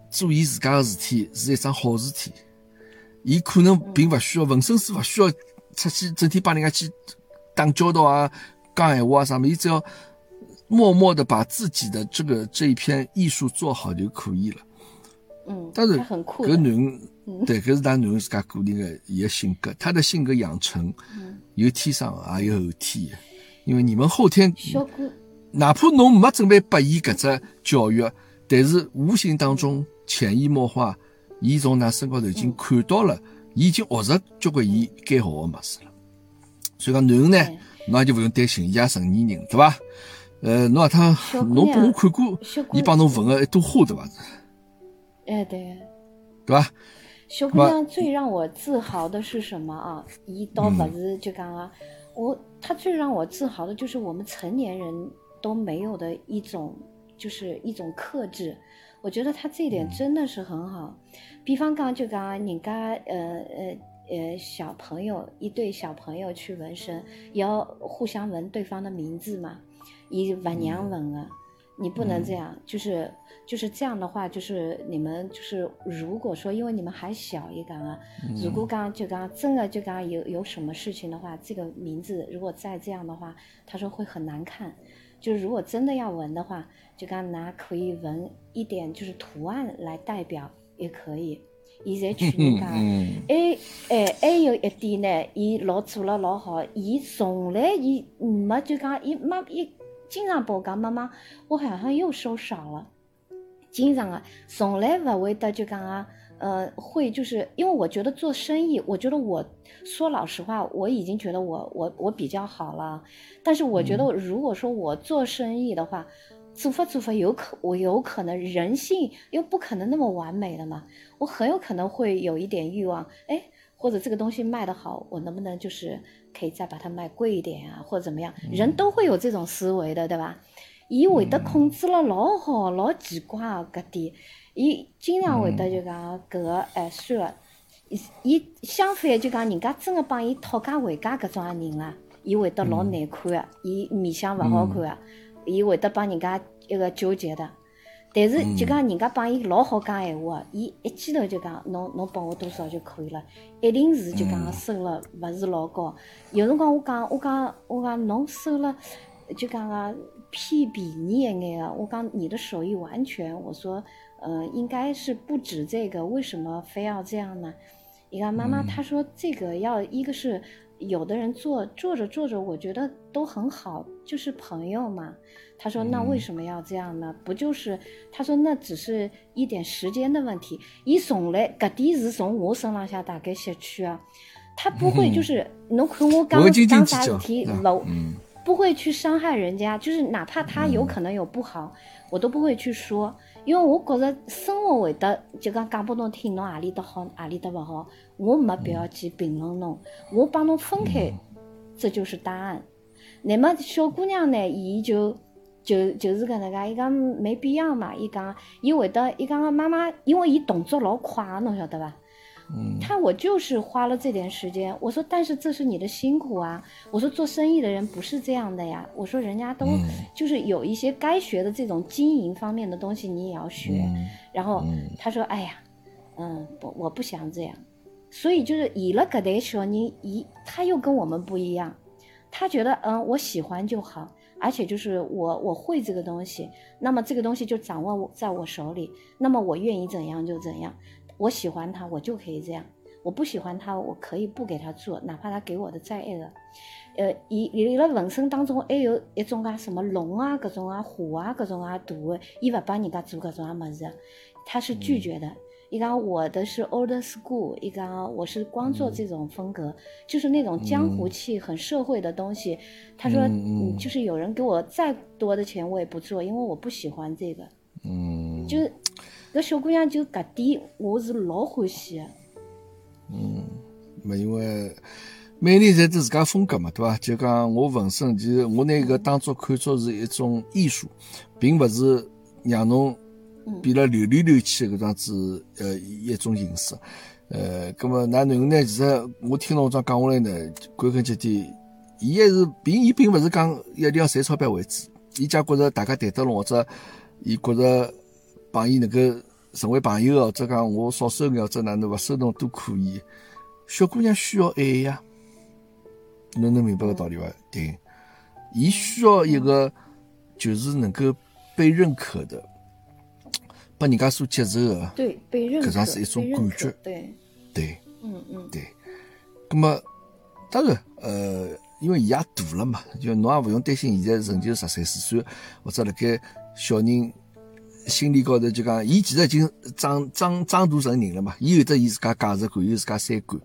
做伊自家个事体是一桩好事体。伊可能并勿需要纹身师，勿需要出去整天帮人家去打交道啊、讲闲话啊啥么，伊只要默默的把自己的这个这一篇艺术做好就可以了。嗯，但是搿囡恩。对，搿是他囡恩自家个人的伊个性格，他的性格养成有天生也有后天的，因为你们后天，哪怕侬没准备拨伊搿只教育，但是无形当中潜移默化，伊从㑚身高头已经看到了，伊已经学着交关伊该学的物事了。所以讲囡恩呢，侬也就勿用担心，伊也成年人对伐？呃，侬他侬拨我看过，伊帮侬纹个一朵花对伐？哎，对。对吧？小姑娘最让我自豪的是什么啊？伊倒不是就讲啊，我她最让我自豪的就是我们成年人都没有的一种，就是一种克制。我觉得她这一点真的是很好。比方讲就讲人家呃呃呃小朋友一对小朋友去纹身，要互相纹对方的名字嘛，伊勿让纹啊。你不能这样，就是就是这样的话，就是你们就是如果说因为你们还小一点啊，如果刚就刚真的就刚有有什么事情的话，这个名字如果再这样的话，他说会很难看。就是如果真的要纹的话，就刚拿可以纹一点就是图案来代表也可以。现在去人家，哎哎还有一点呢，伊老做了老好，伊从来伊没就讲伊妈伊。经常我讲妈妈，我好像又收少了。经常啊，从来不会的就讲啊，呃，会就是因为我觉得做生意，我觉得我说老实话，我已经觉得我我我比较好了。但是我觉得如果说我做生意的话，做法做法有可我有可能人性又不可能那么完美的嘛，我很有可能会有一点欲望，哎。或者这个东西卖得好，我能不能就是可以再把它卖贵一点啊，或者怎么样？人都会有这种思维的，对吧？伊会得控制了老好，老奇怪个，搿点，伊经常会得就讲搿个哎算了，伊伊相反就讲人家真个帮伊讨价还价搿种人啦，伊会得老难看个，伊面相勿好看个，伊会得帮人家一个纠结的。但是就讲人家帮伊老好讲闲话，伊一记头就讲侬侬拨我多少就可以了，一定是就讲收了勿是老高。有辰光我讲我讲我讲侬收了就讲个偏便宜一眼个，我刚你的手艺完全，我说呃应该是不止这个，为什么非要这样呢？你看妈妈她说这个要一个是。有的人做做着做着，我觉得都很好，就是朋友嘛。她说：“那为什么要这样呢？不就是她说那只是一点时间的问题。一从来搿点是从我身浪下大概吸取啊，他不会 (laughs) 就是侬看我刚讲啥事体，不不会去伤害人家，就是哪怕他有可能有不好，我都不会去说。”因为我觉着生活会得就讲讲拨侬听，侬何里搭好，何里搭勿好，我没必要去评论侬，我帮侬分开，这就是答案。那么小姑娘呢，伊就就就是搿能介，伊讲没必要嘛，伊讲伊会得，伊讲妈妈，因为伊动作老快，侬晓得伐？他我就是花了这点时间，我说，但是这是你的辛苦啊。我说做生意的人不是这样的呀。我说人家都就是有一些该学的这种经营方面的东西，你也要学。然后他说，哎呀，嗯，不，我不想这样。所以就是以了个代说，你一他又跟我们不一样，他觉得嗯，我喜欢就好，而且就是我我会这个东西，那么这个东西就掌握在我手里，那么我愿意怎样就怎样。我喜欢他，我就可以这样；我不喜欢他，我可以不给他做，哪怕他给我的再爱的。呃，伊伊辣纹身当中还有一种啊，什么龙啊，各种啊，虎啊，各种啊，图的，伊勿帮人家做各种啊么子，他是拒绝的。伊讲我的是 old school，伊讲我是光做这种风格，就是那种江湖气、很社会的东西。他说，就是有人给我再多的钱，我也不做，因为我不喜欢这个。嗯，就是。搿小姑娘就搿点，我是老欢喜的。嗯，没因为每人侪都自家风格嘛，对伐？就讲我纹身，其实我拿搿当作看作是一种艺术，并勿是让侬变了流里流气搿样子呃一种形式。呃，葛末㑚囡恩呢？其实我听侬这样讲下来呢，归根结底，伊还是并伊并勿是讲一定要赚钞票为主，伊家觉着大家谈得拢，或者伊觉着。帮伊能够成为朋友哦，者讲我少收眼，或者哪能勿收侬都可以。小姑娘需要爱呀，侬能明白个道理伐？对，伊需要一个就是能够被认可的，被人家所接受的。对，被认可。搿种是一种感觉。对。对。嗯嗯。对。咁么，当然，呃，因为伊也大了嘛，就侬也勿用担心，现在成就十三四岁，或者辣盖小人。心理高头就讲，伊其实已经长长长大成人了嘛，伊有得伊自家价值观，有自家三观。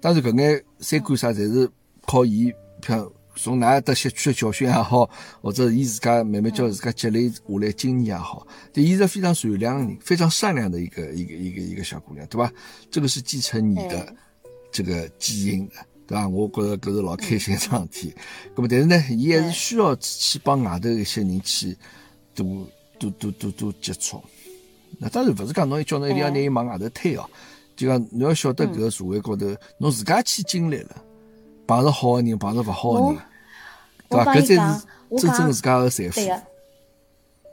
当然，搿眼三观啥，侪是靠伊，像从哪得吸取教训也好，或者伊自家慢慢叫自家积累下来经验也好，对，伊是非常善良的人，非常善良的一个一个一个一个小姑娘，对吧？这个是继承你的这个基因的，对吧？我觉着搿是老开心一桩事体。咁么，但是呢，伊还是需要去帮外头一些人去多多多多多接触。那当然勿是讲侬叫侬一定要拿伊往外头推哦，就讲侬要晓得搿个社会高头，侬自家去经历了。碰着好个人，碰着勿好个人，对伐？搿才是真正自家的财富。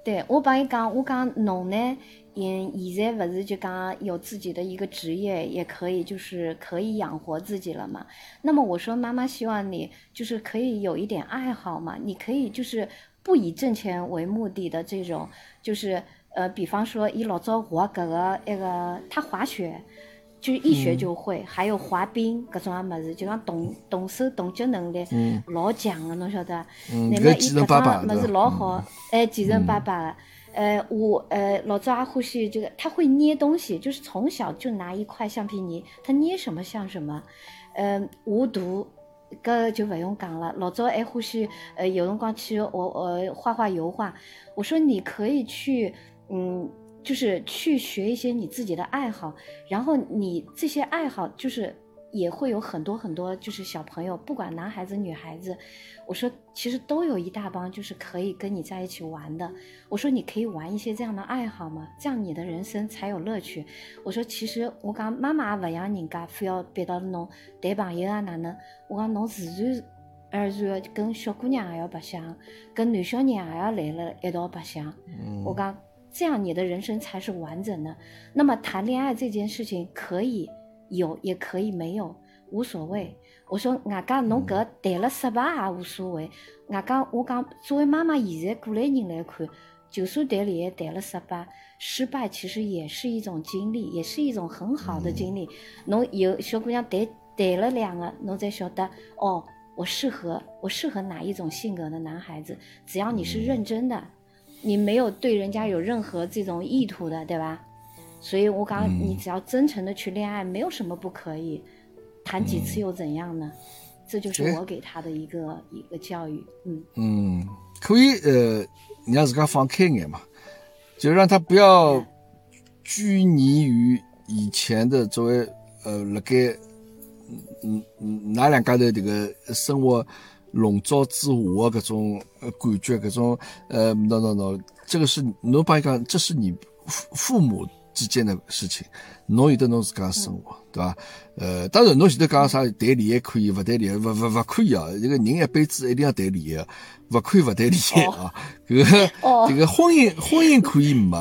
对我帮伊讲，我讲侬呢，嗯，现在勿是就讲有自己的一个职业，也可以就是可以养活自己了嘛。那么我说，妈妈希望你就是可以有一点爱好嘛，你可以就是不以挣钱为目的的这种，就是呃，比方说，伊老早我搿个一个，他滑雪。就是一学就会，还有滑冰搿种啊物事，就讲动动手动脚能力老强个，侬晓得？那么伊搿种物事老好，哎，继承爸爸个。呃，我呃老早也欢喜这个，他会捏东西，就是从小就拿一块橡皮泥，他捏什么像什么。嗯，画图搿就不用讲了，老早还欢喜呃有辰光去我我画画油画，我说你可以去嗯。就是去学一些你自己的爱好，然后你这些爱好就是也会有很多很多，就是小朋友，不管男孩子女孩子，我说其实都有一大帮，就是可以跟你在一起玩的。我说你可以玩一些这样的爱好嘛，这样你的人生才有乐趣。我说其实我讲妈妈不让人家非要逼到侬谈朋友啊哪能，我讲侬自然而然跟小姑娘也要白相，跟男小人也要来了一道白相。我讲。这样你的人生才是完整的。那么谈恋爱这件事情可以有，也可以没有，无所谓。我说，外加侬搿谈了失败也无所谓。外加我讲，作为妈妈，现在过来人来看，就算谈恋爱谈了失败，失败其实也是一种经历，也是一种很好的经历。侬有小姑娘谈谈了两个，侬才晓得哦，我适合我适合哪一种性格的男孩子。只要你是认真的。你没有对人家有任何这种意图的，对吧？所以我刚你只要真诚的去恋爱，没有什么不可以，谈几次又怎样呢？这就是我给他的一个一个教育，嗯嗯，可以呃，你让自家放开眼嘛，就让他不要拘泥于以前的作为呃，辣盖嗯嗯哪两家的这个生活。笼罩之下的搿种呃感觉，搿种呃，no no no，这个是侬帮伊讲，这是你父父母之间的事情，侬有得侬自家生活，对伐？呃，当然侬现在讲啥谈恋爱可以，勿谈恋爱勿勿勿可以啊！一个人一辈子一定要谈恋爱，勿可以勿谈恋爱啊！搿个这个婚姻婚姻可以没，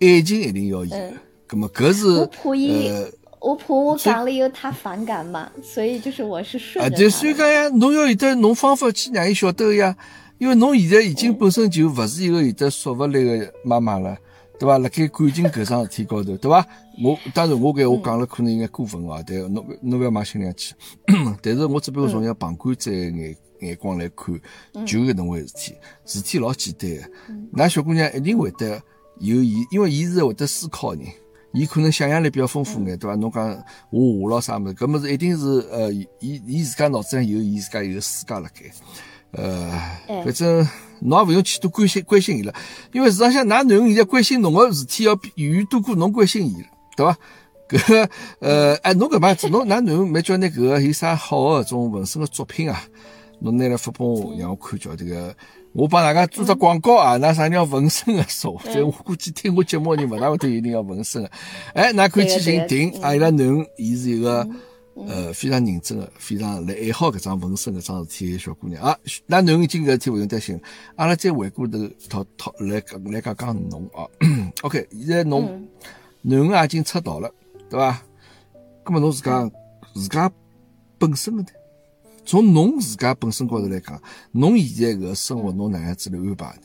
爱情一定要有。葛么搿是呃。我怕我讲了以后他反感嘛，所以就是我是顺着啊，就所以讲呀，侬要有得侬方法去让伊晓得呀，因为侬现在已经本身就勿是一个有得说服力个妈妈了，对伐？辣盖感情搿桩事体高头，对伐？我当然我搿我讲了可能有眼过分哦，对，侬侬勿要买心里去。(clears throat) 但是我只不过从一个旁观者眼眼光来看，就搿能回事体，事体老简单个。那小姑娘一定会得有伊，因为伊是会得思考人。伊可能想象力比较丰富眼，对伐？侬讲我画咯啥物事，搿么是一定是呃，伊伊自家脑子上有伊自家有个世界辣盖，呃，反正侬也勿用去多关心关心伊了，因为实际上，㑚囡恩现在关心侬个事体要远远多过侬关心伊了，对伐？搿呃，哎，侬搿嘛子，(laughs) 侬㑚囡恩没叫拿搿个有啥好个种纹身个作品啊？侬拿来发拨我，让我看叫这个。我帮大家做只广告啊，那啥人要纹身的说，在 (laughs) 我估计听我节目的人勿大会得一定要纹身的。哎，那可以去寻婷，啊伊拉囡，伊是一个呃非常认真的，非常来爱好搿桩纹身搿桩事体小姑娘啊。那囡恩今搿事体勿用担心，阿拉再回过头讨讨来来讲讲侬啊。(coughs) OK，现在侬囡也已经出道了，对伐？葛末侬自家自家本身呢。从侬自家本身高头来讲，侬现在搿生活侬哪样子来安排呢？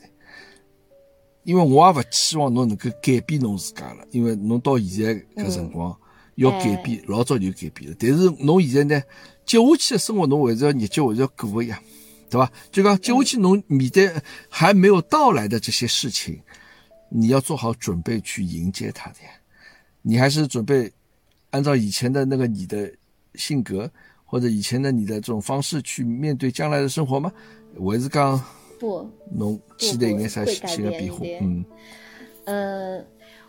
因为我也勿期望侬能够改变侬自家了，因为侬到现在搿辰光要改变，老早就改变了。但是侬现在呢，接下去的生活侬还是要日脚还是要过呀，对吧？就讲接下去侬面对还没有到来的这些事情，你要做好准备去迎接它的呀。你还是准备按照以前的那个你的性格。或者以前的你的这种方式去面对将来的生活吗？我还是讲不，侬期待应该啥会新的变化？嗯，呃，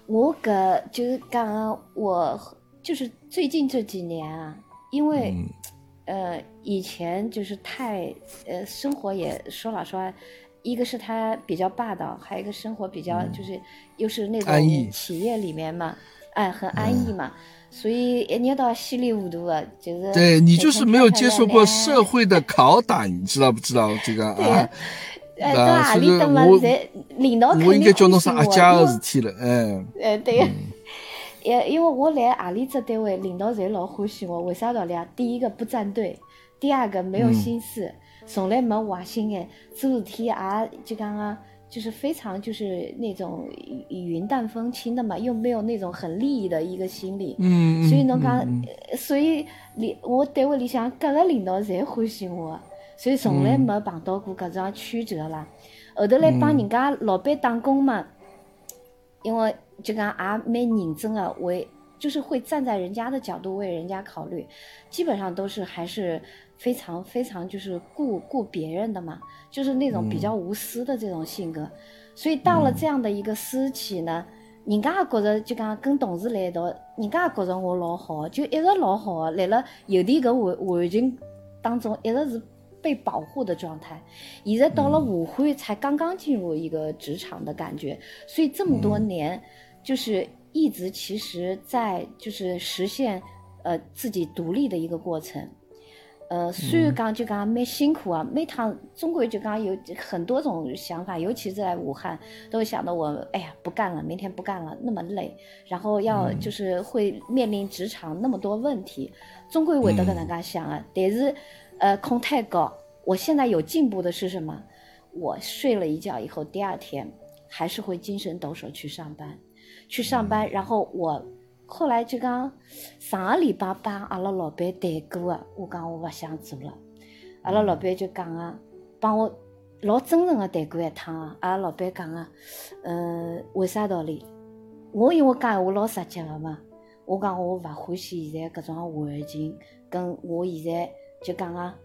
我搿就是讲我就是最近这几年啊，因为、嗯。呃以前就是太呃生活也说老实话，一个是他比较霸道，还有一个生活比较就是又是那种企业里面嘛，哎很安逸嘛，所以一年到稀里糊涂的，就是对你就是没有接受过社会的拷打，你知道不知道这个 (laughs) 啊啊所以何里的嘛，领导肯定我应该叫侬啥阿家的事体了，哎，哎，对个，也因为我来阿里只单位，领导侪老欢喜我。为啥道理啊？第一个不站队，第二个没有心思，从来没坏心眼，做事体也就讲啊，就是非常就是那种云淡风轻的嘛，又没有那种很利益的一个心理。嗯，所以侬讲所以里我单位里向各个领导侪欢喜我，所以从来没碰到过搿种曲折啦。后头来帮人家老板打工嘛，因为就讲也蛮认真的，为就是会站在人家的角度为人家考虑，基本上都是还是非常非常就是顾顾别人的嘛，就是那种比较无私的这种性格。所以到了这样的一个私企呢，人家也觉着就讲跟同事来一道，人家也觉着我老好，就一直老好的，来了有的搿环环境当中一直是被保护的状态。现在到了武汉，才刚刚进入一个职场的感觉，所以这么多年，就是一直其实在就是实现呃自己独立的一个过程。呃，虽然讲就讲蛮辛苦啊，每趟中国就讲有很多种想法，尤其是在武汉，都会想到我，哎呀，不干了，明天不干了，那么累，然后要就是会面临职场那么多问题，中国会得搿能介想啊。但是，呃，空太高。我现在有进步的是什么？我睡了一觉以后，第二天还是会精神抖擞去上班，去上班，然后我。后来就讲上个礼拜帮阿拉老板谈过个，我讲我勿想做了，阿拉老板就讲啊，帮我老真诚个谈过一趟啊。阿拉老板讲啊，呃，为啥道理？我因为讲闲话老直接个嘛，我讲我勿欢喜现在搿种环境，跟我现在就讲啊，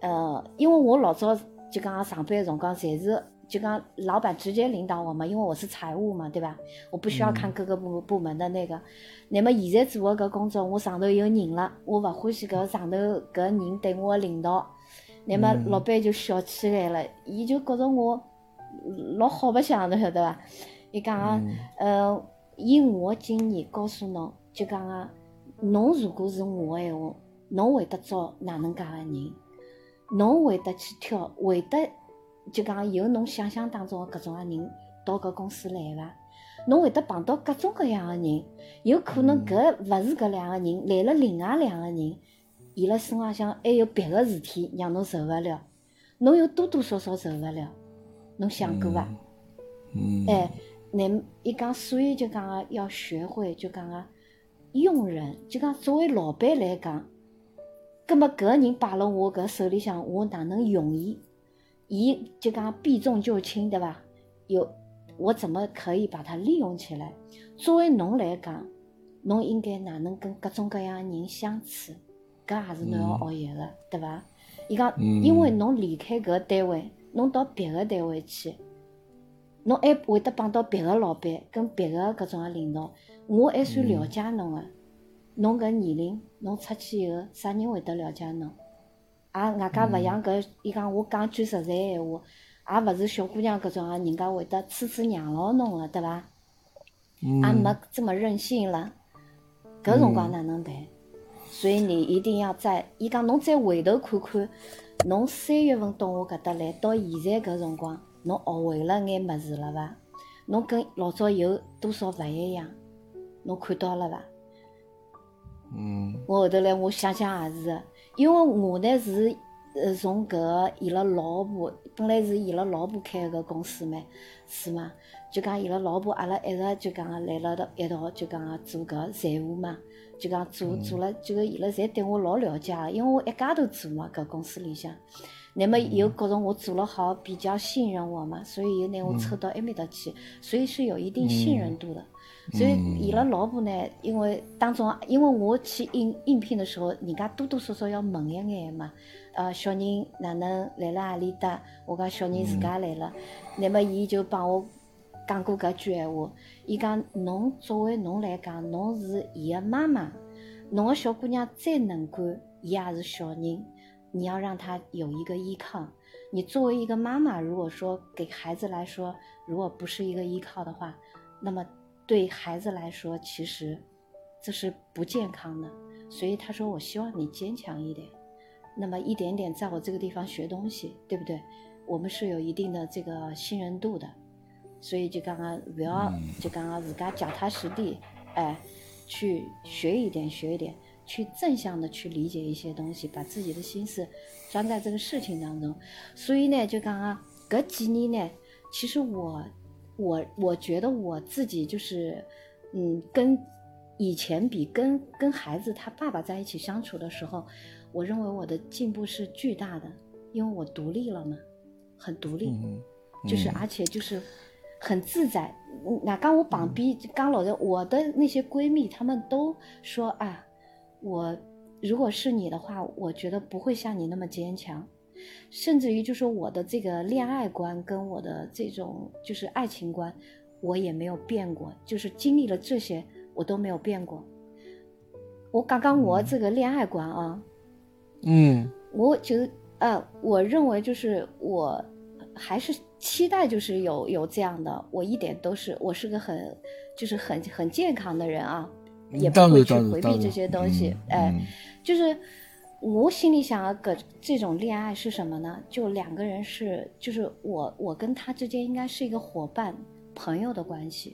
呃，因为我老早就讲上班个辰光，侪是就讲老板直接领导我嘛，因为我是财务嘛，对吧？我不需要看各个部部门的那个。那么现在做的搿工作，我上头有人了，我勿欢喜搿上头搿人对我的领导。那么老板就笑起来了，伊就觉着我老好白相，侬晓得伐？伊讲啊，呃，以我的经验告诉侬，就讲啊，侬如果是我的闲话，侬会得招哪能介个人？侬会得去挑，会得就讲有侬想象当中的搿种个人到搿公司来伐？侬会得碰到各种各样的人，有可能搿勿是搿两个人，来了另外两个人，伊拉身浪向还有别个事体让侬受勿了，侬又多多少少受勿了，侬想过伐？嗯，哎，那伊讲，所以就讲啊，要学会就讲啊，用人，就讲作为老板来讲，葛么搿个人摆辣我搿手里向，我哪能用伊？伊就讲避重就轻，对伐？有我怎么可以把它利用起来？作为侬来讲，侬应该哪能跟各种各样的人相处？搿也是侬要学习个，对伐？伊讲，因为侬离开搿个单位，侬到别个单位去。侬还会得碰到别个老板跟别个搿种个领导，我还算了解侬个。侬搿年龄，侬出去以后，啥人会得了解侬？也外加勿像搿，伊讲我讲句实在闲话，也勿是小姑娘搿种啊，人家会得处处让牢侬个，对伐？也没这么任性了。搿辰光哪能办？所以你一定要再，伊讲侬再回头看看，侬三月份到我搿搭来，到现在搿辰光。侬学会了眼物事了伐？侬跟老早有多少勿一样？侬看到了伐？嗯，我后头来我想想也是个，因为我呢是呃从搿个伊拉老婆，本来是伊拉老婆开个公司嘛，是嘛？就讲伊拉老婆阿拉一直就讲来了的一道就讲做搿财务嘛，就讲做做了，就伊拉侪对我老了解个，因为我一家头做嘛搿公司里向。那么又觉着我做了好，比较信任我嘛，所以又拿我抽到埃面搭去，所以是有一定信任度的。所以伊拉老婆呢，因为当中，因为我去应应聘的时候，人家多多少少要问一眼嘛，呃，小人哪能来了阿里搭？我讲小人自家来了，那么伊就帮我讲过搿句闲话，伊讲侬作为侬来讲，侬是伊个妈妈，侬个小姑娘再能干，伊也是小人。你要让她有一个依靠。你作为一个妈妈，如果说给孩子来说，如果不是一个依靠的话，那么对孩子来说，其实这是不健康的。所以他说：“我希望你坚强一点，那么一点点在我这个地方学东西，对不对？我们是有一定的这个信任度的，所以就刚刚不要，就刚刚自家脚踏实地，哎，去学一点，学一点。”去正向的去理解一些东西，把自己的心思装在这个事情当中。所以呢，就刚刚隔几年呢，其实我我我觉得我自己就是，嗯，跟以前比，跟跟孩子他爸爸在一起相处的时候，我认为我的进步是巨大的，因为我独立了嘛，很独立，就是而且就是很自在。那刚我绑逼刚老的我的那些闺蜜，她们都说啊。我如果是你的话，我觉得不会像你那么坚强，甚至于就是我的这个恋爱观跟我的这种就是爱情观，我也没有变过，就是经历了这些我都没有变过。我刚刚我这个恋爱观啊，嗯，我觉得呃，我认为就是我还是期待就是有有这样的，我一点都是我是个很就是很很健康的人啊。也不会去回避这些东西，哎，就是我心里想要个这种恋爱是什么呢？就两个人是，就是我我跟他之间应该是一个伙伴、朋友的关系，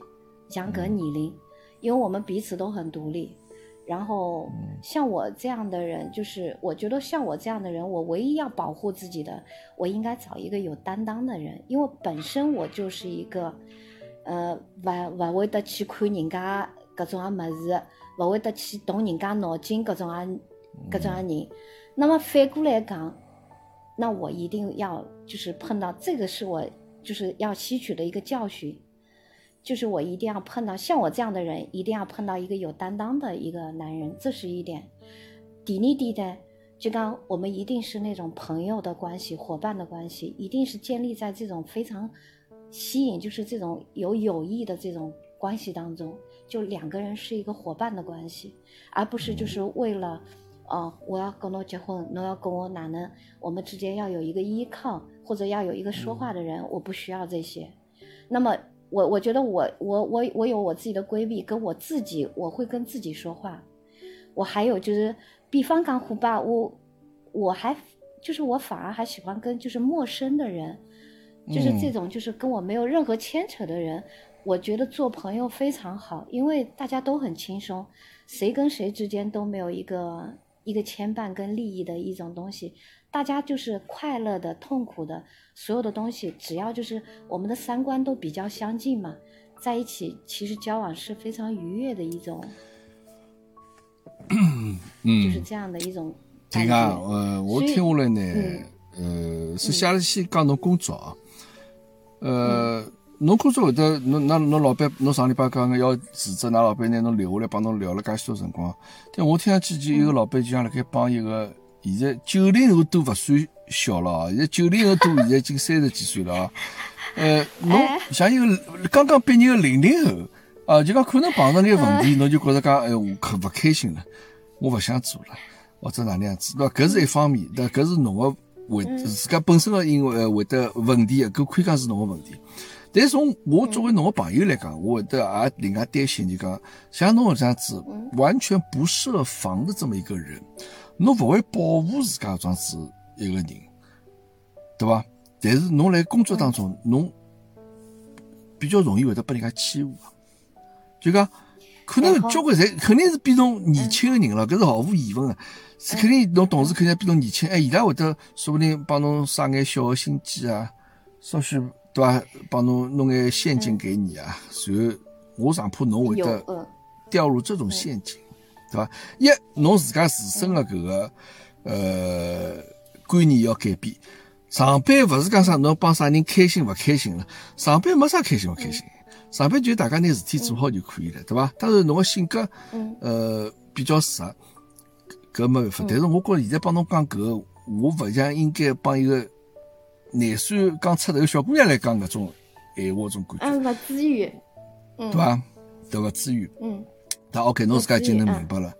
讲个拟邻，因为我们彼此都很独立。然后像我这样的人，就是我觉得像我这样的人，我唯一要保护自己的，我应该找一个有担当的人，因为本身我就是一个，呃，不不会得去看人家。各种啊么子，勿会得去动人家脑筋，各种啊，搿种人。那么反过来讲，那我一定要就是碰到这个是我就是要吸取的一个教训，就是我一定要碰到像我这样的人，一定要碰到一个有担当的一个男人，这是一点。第二点呢，就讲我们一定是那种朋友的关系、伙伴的关系，一定是建立在这种非常吸引，就是这种有友谊的这种关系当中。就两个人是一个伙伴的关系，而不是就是为了，哦，我要跟侬结婚，侬要跟我哪能，我们之间要有一个依靠，或者要有一个说话的人，我不需要这些。那么我我觉得我我我我有我自己的规避，跟我自己我会跟自己说话。我还有就是，比方讲虎爸，我我还就是我反而还喜欢跟就是陌生的人，就是这种就是跟我没有任何牵扯的人。我觉得做朋友非常好，因为大家都很轻松，谁跟谁之间都没有一个一个牵绊跟利益的一种东西，大家就是快乐的、痛苦的，所有的东西，只要就是我们的三观都比较相近嘛，在一起其实交往是非常愉悦的一种，(clears throat) 嗯，就是这样的一种感觉。呃，我听下来呢，呃，是下来先讲侬工作啊，呃。侬工作会得，侬那侬老板，侬上礼拜讲个要辞职，㑚老板拿侬留下来帮侬聊了介许多辰光。但我听上去就一个老板就像辣盖帮一个现在九零后都勿算小了啊，现在九零后都现在已经三十几岁了啊。(laughs) 呃，侬像一个刚刚毕业个零零后啊，就讲可能碰到眼问题，侬就觉着讲哎，我可勿开心了，我勿想做了，或者哪能样子，对伐？搿是一方面，对，搿是侬个会自家本身个因为会得问题，搿可以讲是侬个问题。但是从我作为侬个朋友来讲，我会得也另外担心，就讲像侬这样子完全不设防的这么一个人，侬勿会保护自家这样子一个人，对吧？但是侬来工作当中，侬比较容易会得被人家欺负，就讲可能交关侪肯定是比侬年轻个人了，搿是毫无疑问的，是肯定侬同事肯定比侬年轻，哎，伊拉会得说不定帮侬耍眼小的心机啊，稍许。对吧？帮侬弄眼陷阱给你啊，然后我上怕侬会得掉入这种陷阱，对吧？一，侬自家自身的搿个呃观念要改变；上班勿是讲啥侬帮啥人开心勿开心了，上班没啥开心勿开心，上班就大家拿事体做好就可以了，对伐？当然侬个性格，呃，比较适合，搿没办法。但是我觉着现在帮侬讲搿个，我勿像应该帮一个廿岁刚出头小姑娘来讲搿种闲话，种感觉。嗯，勿至于，对伐？对勿至于。嗯。但 OK，侬自家已经能明白了。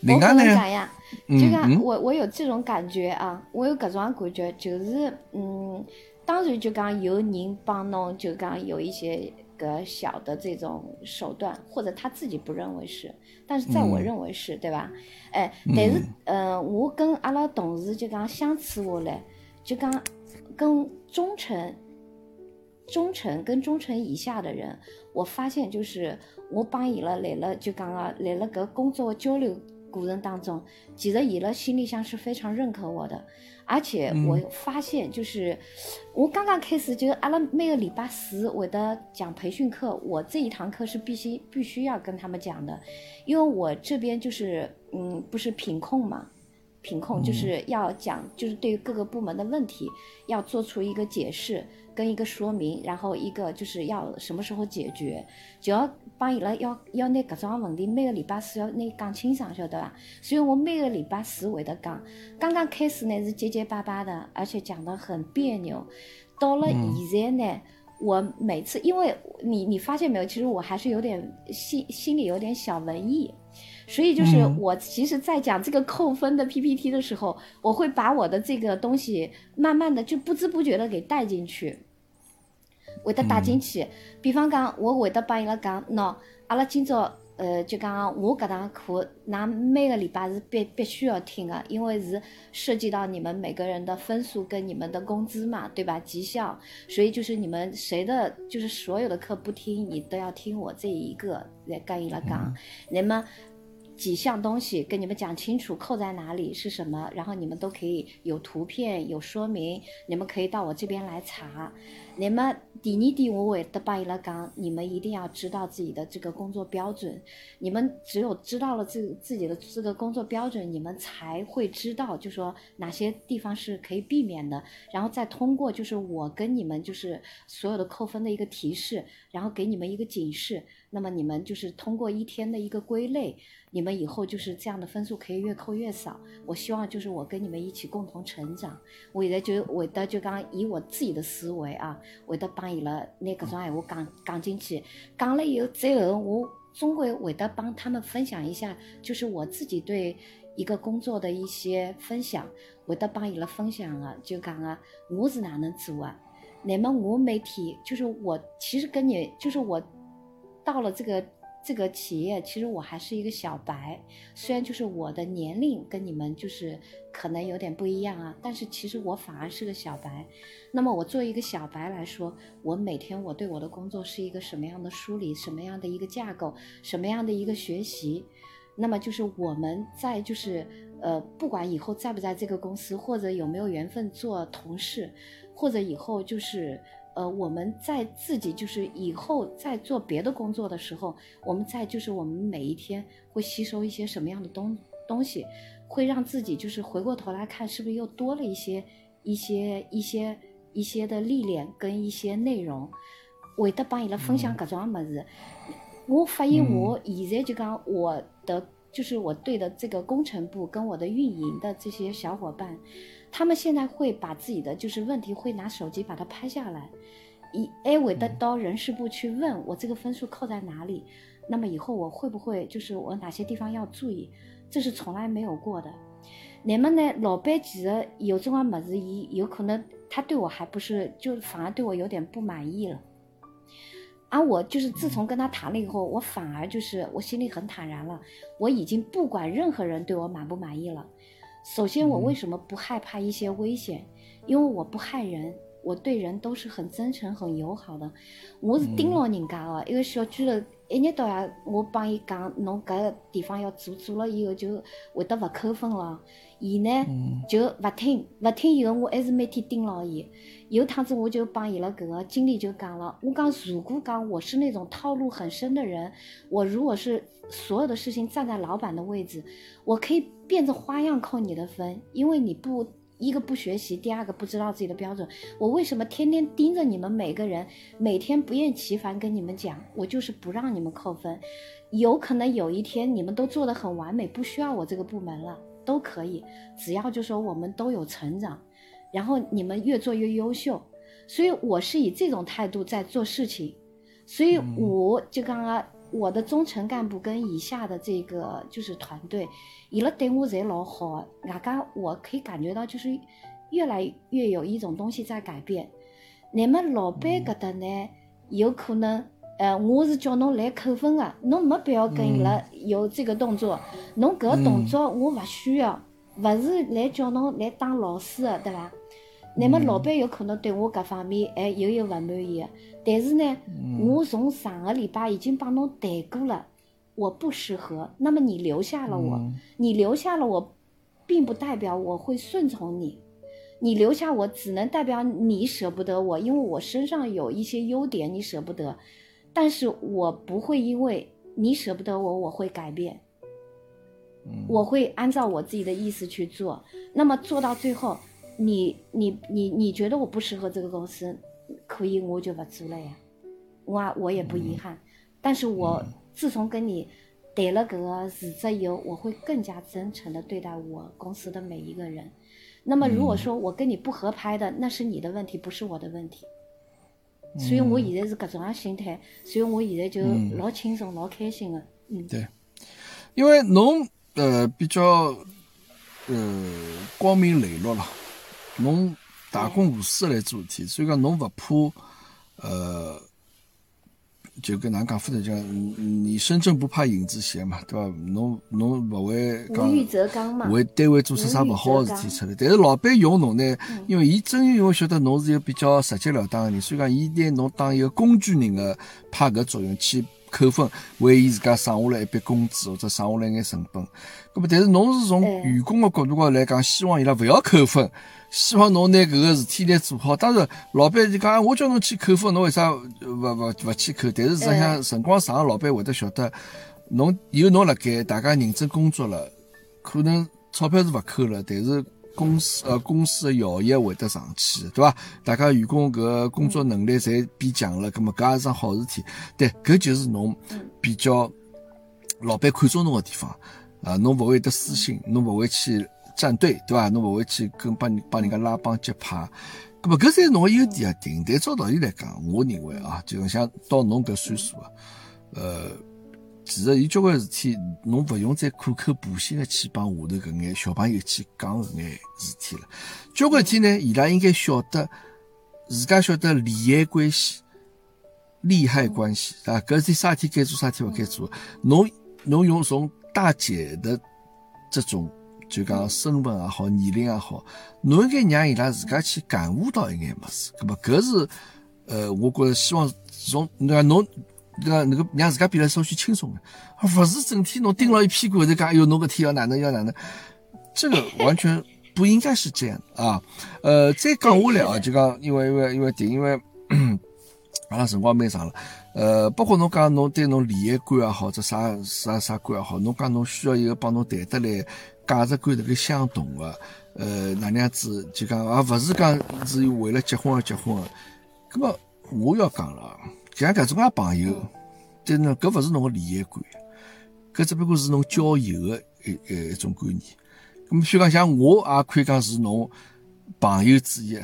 另外呢？就讲我我有这种感觉啊，我有搿种感觉，就是嗯，当然就讲有人帮侬，就讲有一些个小的这种手段，或者他自己不认为是，但是在我认为是对吧？哎，但是嗯，我跟阿拉同事就讲相处下来，就讲跟中层、中层跟中层以下的人，我发现就是我帮伊拉来了，就讲啊，来了搿工作交流。过程当中，其实伊拉心里向是非常认可我的，而且我发现就是我刚刚开始，就是阿拉每个礼拜四会得讲培训课，我这一堂课是必须必须要跟他们讲的，因为我这边就是嗯，不是品控嘛。品控就是要讲，就是对于各个部门的问题要做出一个解释跟一个说明，然后一个就是要什么时候解决，就要帮伊拉要要拿各种问题每个礼拜四要拿讲清爽，晓得吧？所以我每个礼拜四会得讲。刚刚开始呢是结结巴巴的，而且讲得很别扭。到了现在呢，我每次因为你你发现没有，其实我还是有点心心里有点小文艺。所以就是我其实，在讲这个扣分的 PPT 的时候，我会把我的这个东西慢慢的就不知不觉的给带进去，会得带进去。比方讲，我会得帮伊拉讲，喏，阿拉今朝呃就讲我搿堂课，㑚每个礼拜是必必须要听的，因为是涉及到你们每个人的分数跟你们的工资嘛，对吧？绩效，所以就是你们谁的，就是所有的课不听，你都要听我这一个来跟伊拉讲，那么。几项东西跟你们讲清楚，扣在哪里是什么，然后你们都可以有图片有说明，你们可以到我这边来查。你们第二点，我会得帮伊拉讲，你们一定要知道自己的这个工作标准。你们只有知道了自自己的这个工作标准，你们才会知道，就说哪些地方是可以避免的。然后再通过就是我跟你们就是所有的扣分的一个提示，然后给你们一个警示。那么你们就是通过一天的一个归类。你们以后就是这样的分数可以越扣越少。我希望就是我跟你们一起共同成长。我现在就会得就讲以我自己的思维啊，会得帮伊拉拿搿种闲话讲讲进去。讲了以后，最后我终归会得帮他们分享一下，就是我自己对一个工作的一些分享，会得帮伊拉分享啊，就讲啊，我是哪能做啊？那么我每天就是我其实跟你就是我到了这个。这个企业其实我还是一个小白，虽然就是我的年龄跟你们就是可能有点不一样啊，但是其实我反而是个小白。那么我作为一个小白来说，我每天我对我的工作是一个什么样的梳理，什么样的一个架构，什么样的一个学习？那么就是我们在就是呃，不管以后在不在这个公司，或者有没有缘分做同事，或者以后就是。呃，我们在自己就是以后在做别的工作的时候，我们在就是我们每一天会吸收一些什么样的东东西，会让自己就是回过头来看，是不是又多了一些一些一些一些的历练跟一些内容，会得帮伊拉分享各种么子。我发现我现在就讲我的就是我对的这个工程部跟我的运营的这些小伙伴。他们现在会把自己的就是问题会拿手机把它拍下来，以 A 为的到人事部去问我这个分数扣在哪里，那么以后我会不会就是我哪些地方要注意，这是从来没有过的。那么呢，老板其实有这种么子，伊有可能他对我还不是，就反而对我有点不满意了。而我就是自从跟他谈了以后，我反而就是我心里很坦然了，我已经不管任何人对我满不满意了。首先，我为什么不害怕一些危险？因为我不害人，我对人都是很真诚、很友好的。我是盯牢人家的，一个小区头一日到夜，我帮伊讲，侬搿个地方要做，做了以后就会得勿扣分了。伊呢就勿听，勿听以后，我还是每天盯牢伊。有趟子我就帮伊拉搿个经理就讲了，我讲如果讲我是那种套路很深的人，我如果是所有的事情站在老板的位置，我可以变着花样扣你的分，因为你不一个不学习，第二个不知道自己的标准。我为什么天天盯着你们每个人，每天不厌其烦跟你们讲，我就是不让你们扣分。有可能有一天你们都做得很完美，不需要我这个部门了，都可以，只要就说我们都有成长，然后你们越做越优秀。所以我是以这种态度在做事情，所以我就刚刚。我的中层干部跟以下的这个就是团队，伊拉对我侪老好，外加我可以感觉到就是越来越有一种东西在改变。那么老板搿搭呢，有可能，呃，我是叫侬来扣分的，侬没必要跟伊拉有这个动作，侬搿个动作我勿需要，勿是来叫侬来当老师的，对伐？那么老板有可能对我搿方面还又有勿满意，但是呢，我从上个礼拜已经帮侬谈过了，我不适合。那么你留下了我，你留下了我，并不代表我会顺从你，你留下我只能代表你舍不得我，因为我身上有一些优点你舍不得，但是我不会因为你舍不得我，我会改变，我会按照我自己的意思去做，那么做到最后。你你你你觉得我不适合这个公司，可以我就不做了呀，我我也不遗憾。但是我自从跟你谈了这个辞职以后，我会更加真诚的对待我公司的每一个人。那么如果说我跟你不合拍的，那是你的问题，不是我的问题。所以我现在是各种样心态，所以我现在就老轻松、老开心的。嗯，对，因为侬呃比较呃光明磊落了。侬大公无私来做事体，所以讲侬勿怕，呃，就跟哪讲法子讲，你身正不怕影子斜嘛，对伐？侬侬勿会讲，为单位做出啥勿好个事体出来。但是老板用侬呢，因为伊真因为晓得侬是一个比较直截了当个人，所以讲伊拿侬当一个工具人个派搿作用去扣分，为伊自家省下来一笔工资或者省下来眼成本。咾么，但是侬是从员工的角度高来讲，希望伊拉勿要扣分。希望侬拿搿个事体来做好。当然，老板就讲，我叫侬去扣分，侬为啥勿勿勿去扣？但是实际上，辰光长，老板会得晓得，侬有侬辣盖，大家认真工作了，可能钞票是勿扣了，但是公司呃公司的效益会得上去，对伐？大家员工搿工作能力侪变强了，葛末搿也是桩好事体。对，搿就是侬比较老板看中侬个地方啊，侬勿会得私心，侬勿会去。站队对伐？侬勿会去跟帮帮人家拉帮结派，咁么搿才是侬个优点啊。但照道理来讲，我认为啊，就像到侬搿岁数啊，呃，其实有交关事体，侬勿用再苦口婆心的去帮下头搿眼小朋友去讲搿眼事体了。交关事体呢，伊拉应该晓得，自家晓得利害关系、利害关系啊。搿事体啥事体该做，啥事体勿该做，侬侬用从大姐的这种。就讲身份也好，年龄也好，侬应该让伊拉自家去感悟到一眼么事。搿么搿是，呃，我觉着希望从那个侬那个那个让自家变得稍许轻松的，勿是整天侬盯牢一屁股就讲，哎哟，侬搿天要哪能要哪能，这个完全不应该是这样啊。呃，再讲下来啊，就讲因为因为因为电，因为阿拉辰光蛮长了。呃，包括侬讲侬对侬利益观也好，者啥啥啥观也好，侬讲侬需要一个帮侬谈得来。价值观这个相同的，呃，哪能样子就讲，而不是讲是为了结婚而结婚的。那么我要讲了，像搿种介朋友，但是呢，搿勿是侬个利益观，搿只不过是侬交友的一一一种观念。那么，譬如讲，像我也可以讲是侬朋友之一，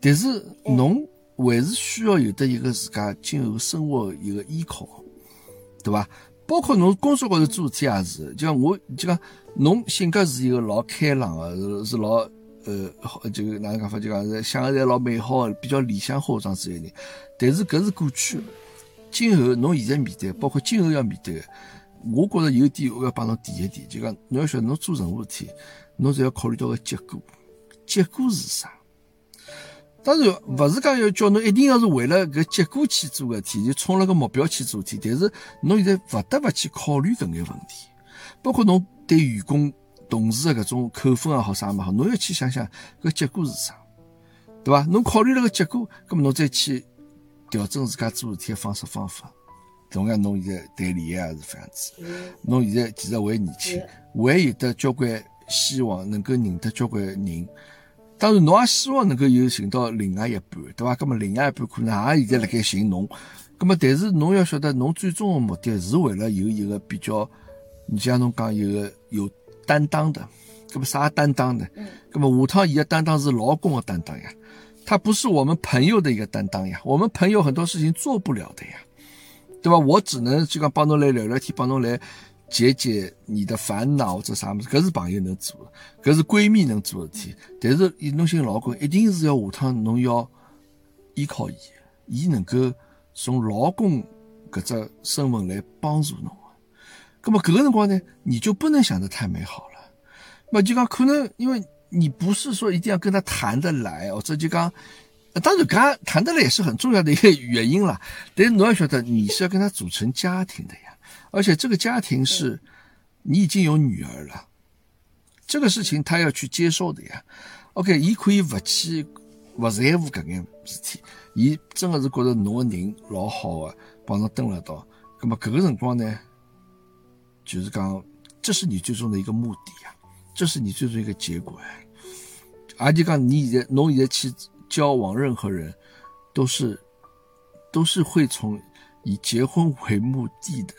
但是侬还是需要有的一个自家今后生活一个依靠，对伐？包括侬工作高头做事体也是，就像我就讲。侬性格是一个老开朗的，是是老呃，好就哪能讲法？就讲是想的侪老美好的，比较理想化这样子的人。但是搿是过去，今后侬现在面对，包括今后要面对的，我觉着有点我要帮侬提一提，就讲侬要晓得，侬做任何事体，侬侪要考虑到个结果。结果是啥？当然勿是讲要叫侬一定要是为了搿结果去做个事体，就冲了个目标去做事体。但是侬现在勿得勿去考虑搿眼问题，包括侬。对员工、同事的搿种扣分也好啥么好，侬要去想想搿结果是啥，对伐？侬考虑了个结果，葛么侬再去调整自家做事体的方式方法。同样，侬现在谈恋爱也是这样子。侬现在其实还年轻，还有得交关希望能够认得交关人。当然，侬也希望能够有寻到另外一半，对伐？咁么另外一半可能也现在辣盖寻侬，咁么但是侬要晓得，侬最终的目的是为了有一个比较，你像侬讲有个有担当的，咁么啥担当呢？咁么下趟伊个担当是老公的担当呀，他不是我们朋友的一个担当呀，我们朋友很多事情做不了的呀，对吧？我只能就讲帮侬来聊聊天，帮侬来。解解你的烦恼或者啥么子，搿是朋友能做的，搿是闺蜜能做的事体。但是，侬寻老公一定是要下趟侬要依靠伊，伊能够从老公搿只身份来帮助侬。那么搿个辰光呢，你就不能想得太美好了。那就讲可能，因为你不是说一定要跟他谈得来，或者就讲，当然刚谈得来也是很重要的一个原因了。但是侬要晓得，你是要跟他组成家庭的呀。而且这个家庭是，你已经有女儿了，这个事情他要去接受的呀。OK，伊可以不去不在乎搿眼事体，伊真的是觉得侬个人老好的，帮侬登了到，那么搿个辰光呢，就是讲，这是你最终的一个目的呀，这是你最终一个结果哎。而且讲你现在侬现在去交往任何人，都是都是会从以结婚为目的的。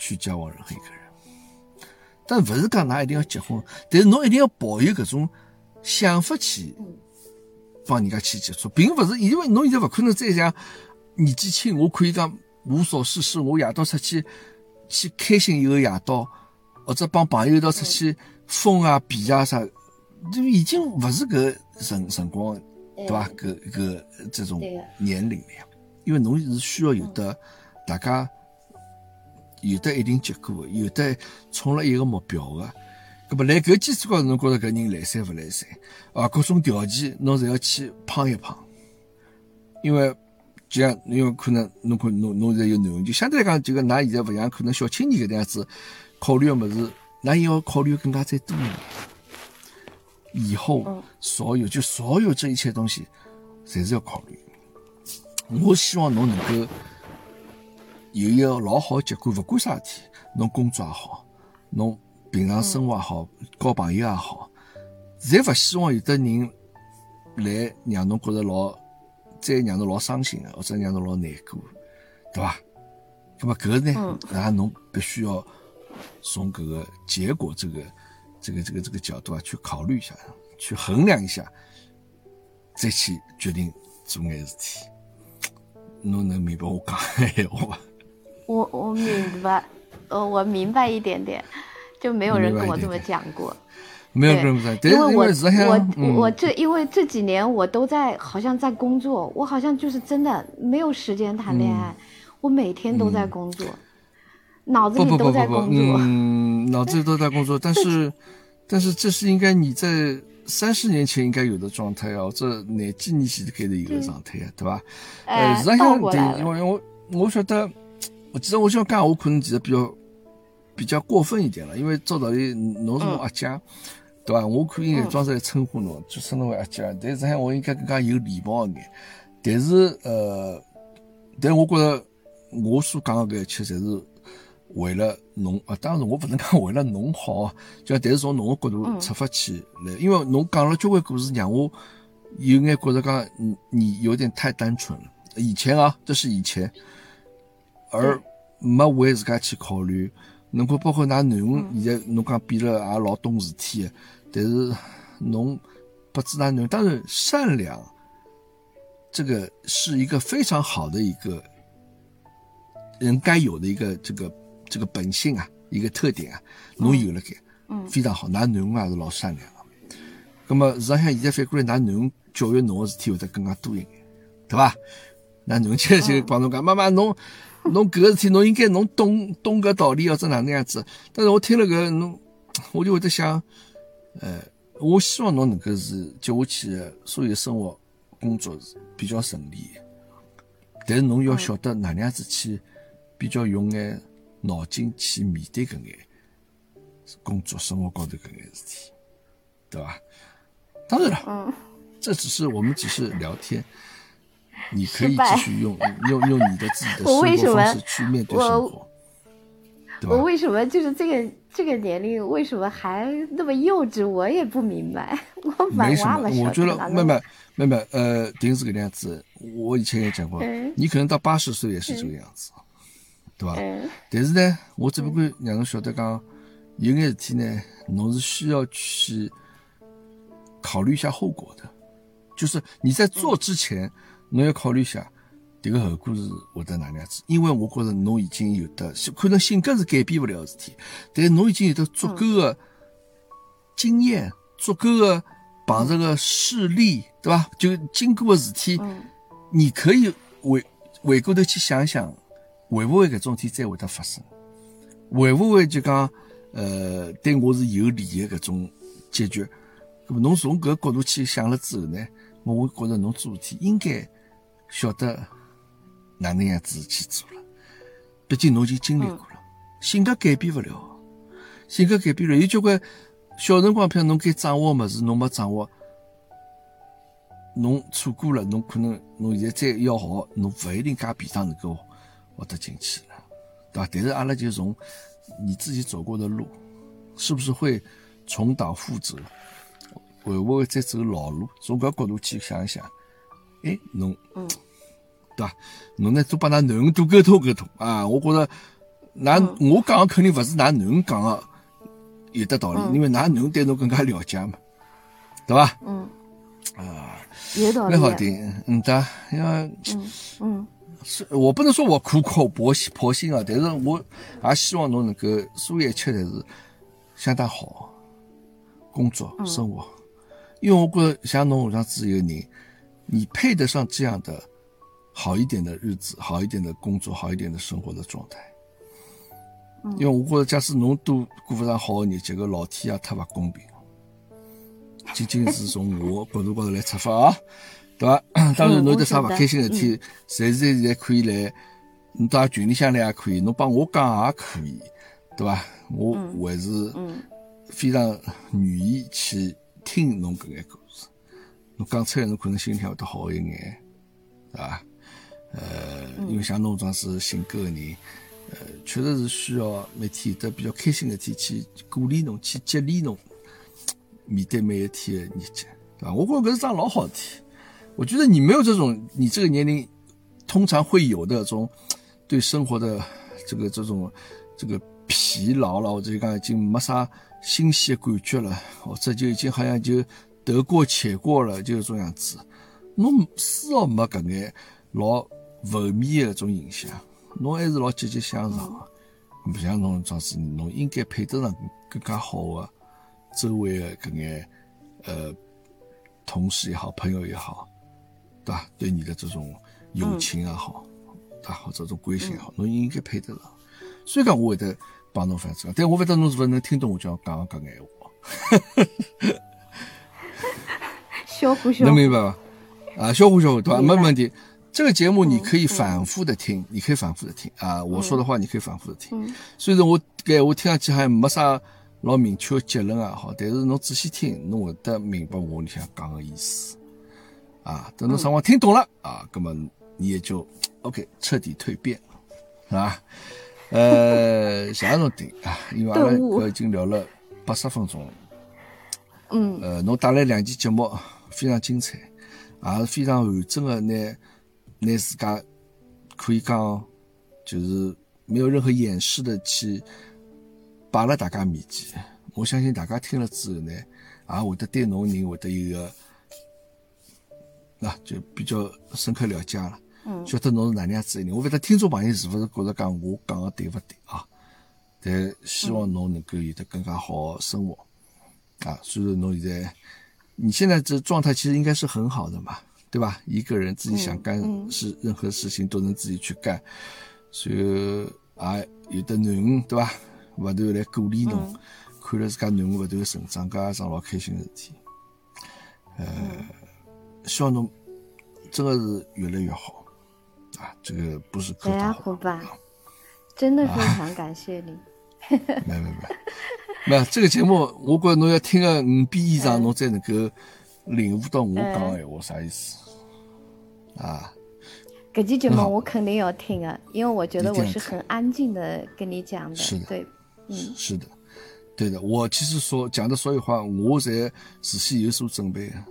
去交往任何一个人，但不是讲㑚一定要结婚，但是侬一定要抱有搿种想法去帮人家去接触，并不是因为侬现在勿可能再像年纪轻，我可以讲无所事事，我夜到出去去开心一个夜到，或者帮朋友一道出去疯啊、皮啊啥，就已经勿是搿辰辰光，对伐？搿搿这种年龄了呀，因为侬是需要有的大家。有的一定结果，有的冲了一个目标的，搿么来搿基础高头，侬觉着搿人来三勿来三啊？各种条件侬侪要去碰一碰，因为就像因为可能侬看侬侬现在有囡恩，就相对来讲，就讲㑚现在勿像可能小青年搿样子考虑个物事，㑚要考虑更加再多一点。以后所有就所有这一切东西，侪是要考虑。我希望侬能够。有一个老好的结果，勿管啥事体，侬工作也好，侬平常生活也好，交朋友也好，侪勿希望有的人来让侬觉着老，再让侬老伤心的，或者让侬老难过，对伐？那么搿个呢，那侬必须要从搿个结果这个这个这个这个角度啊去考虑一下，去衡量一下，再去决定做眼事体。侬能明白我讲闲话伐？我我明白，呃，我明白一点点，就没有人跟我这么讲过，没有因为我我我这因为这几年我都在好像在工作，我好像就是真的没有时间谈恋爱，我每天都在工作，脑子里都在工作，嗯，脑子里都在工作，但 (laughs) 是但是这是应该你在三十年前应该有的状态啊，这哪几年前开的一个状态啊，对吧？呃，实际上对，因为我我晓得。我其实我想讲，我可能其实比较比较过分一点了，因为照道理侬是我阿姐，对吧？我可以装出来称呼侬，就称侬为阿姐。但是我应该更加有礼貌一点。但是呃，但我觉得我所讲的搿一切，侪是为了侬啊。当然，我不能讲为了侬好，就但是从侬的角度出发去来，因为侬讲了交关故事，让我有眼觉着讲你你有点太单纯了。以前啊，这是以前。而没为自家去考虑，侬看，包括㑚囡恩，现在侬讲变了也老懂事体，但是侬不知㑚囡恩，当然善良，这个是一个非常好的一个人该有的一个这个这个本性啊，一个特点啊，侬有了该，嗯，非常好，㑚囡恩也是老善良的。那么实际上现在反过来，㑚囡恩教育侬的事体会得更加多一点，对吧？㑚囡恩就就帮侬讲，妈妈侬。侬搿个事体，(laughs) 侬应该侬懂懂搿道理，或者哪能样子？但是我听了搿侬，我就会得想，呃，我希望侬能够是接下去的所有生活、工作是比较顺利。但是侬要晓得哪能样子去比较用眼脑筋去面对搿眼工作、生活高头搿眼事体，对伐？当然了，这只是我们只是聊天。你可以继续用用用你的自己的 (laughs) 生活方式去面对生活。我为什么就是这个这个年龄，为什么还那么幼稚？我也不明白。(laughs) 我蛮没什么，我觉得妹妹妹妹，呃，定是这个样子。我以前也讲过嗯，你可能到八十岁也是这个样子，对吧？嗯但是呢，我只不过让侬晓得讲，有眼事体呢，侬是需要去考虑一下后果的，就是你在做之前，侬要考虑一下这个后果是会得哪能样子。因为我觉着侬已经有的，可能性格是改变不了的事体，但是侬已经有得足够的经验，足够的碰着个事例，对吧？就经过的事体，嗯你可以回回过头去想想，会不会搿种事体再会得发生？会不会就讲呃对我是有利的搿种结局？那么侬从搿角度去想了之后呢，我会觉着侬做事体应该晓得哪能样子去做了。毕竟侬已经经历过了，性格改变不了，性格改变了，有交关小辰光，譬如侬该掌握的物事，侬没掌握。侬错过了，侬可能侬现在再要学，侬勿一定介便当能够学得进去了，对吧？但是阿拉就从你自己走过的路，是不是会重蹈覆辙？会不会再走老路？从搿角度去想一想，哎，侬，嗯对吧？侬呢多帮㑚囡恩多沟通沟通啊！我觉着，㑚我讲的肯定勿是㑚囡恩讲的有得道理，因为㑚囡恩对侬更加了解嘛，对吧？嗯，啊。有道理蛮。好听，嗯对，因为嗯是我不能说我苦口婆心婆心啊，但是我也希望侬能够所有一切侪是相当好，工作生活，因为我觉着像侬这样子一个人，你配得上这样的好一点的日子，好一点的工作，好一点的生活的状态。因为我觉得，假使侬都过不上好的日节，搿老天爷太勿公平。仅仅是从我角度高头来出发啊，(coughs) 对伐？当然，侬有得啥勿开心的事体，随时随地可以来，侬到群里向来也可以，侬帮我讲也可以，对伐？我还是非常愿意去听侬搿眼故事。侬讲出来，侬可能心里向会得好一眼，对伐？呃，因为像侬这样子性格的人，呃，确实是需要每天有得比较开心的天去鼓励侬，去激励侬。面对每一天的日节，对吧？我觉得搿是桩老好的体。我觉得你没有这种，你这个年龄通常会有的这种对生活的这个这种这个疲劳了，或者讲已经没啥新鲜感觉了，或者就已经好像就得过且过了，就是这种样子。侬丝毫没搿眼老负面的搿种影响，侬还是老积极向上的。不像侬这样子，侬应该配得上更加好的。周围的搿眼呃同事也好，朋友也好，对吧？对你的这种友情也好，对吧？或者这种关心也好，侬应该配得上。虽然讲我会得帮侬反正，但我勿晓得侬是勿是能听懂我讲讲搿眼话。小虎小能明白伐？啊，小虎小虎，对伐？没问题。这个节目你可以反复的听，你可以反复的听啊。我说的话你可以反复的听。虽然我搿我听上去好像没啥。老明确的结论啊好，但是侬仔细听，侬会得明白我里向讲的意思啊。等侬上网听懂了啊，那么你也就 OK 彻底蜕变，是吧？呃，(laughs) 谢谢侬听啊，因为阿拉搿已经聊了八十分钟了。嗯。呃，侬带来两期节目非常精彩，也是非常完整的拿拿自家可以讲就是没有任何掩饰的去。摆辣大家面前，我相信大家听了之后呢，也会得对侬人会得一个，那就比较深刻了解了，晓得侬是哪能样子的人。我勿晓得听众朋友是勿是觉着讲我讲的对勿对啊？但希望侬能够有得更加好的生活啊。虽然侬现在，你现在这状态其实应该是很好的嘛，对吧？一个人自己想干事，任何事情都能自己去干，所以啊，有的囡恩，对吧？勿断来鼓励侬，看了自家囡恩勿断成长，搿也桩老开心个事体。呃，希望侬真的是越来越好啊！这个不是客哎呀，套虎爸，真的非常感谢你。没没没，没这个节目，我觉着侬要听个五遍以上，侬才能够领悟到我讲的闲话啥意思啊？搿期节目我肯定要听啊，因为我觉得我是很安静的跟你讲的。是的对，嗯，是的，对的。我其实说讲的所有话，我侪事先有所准备啊。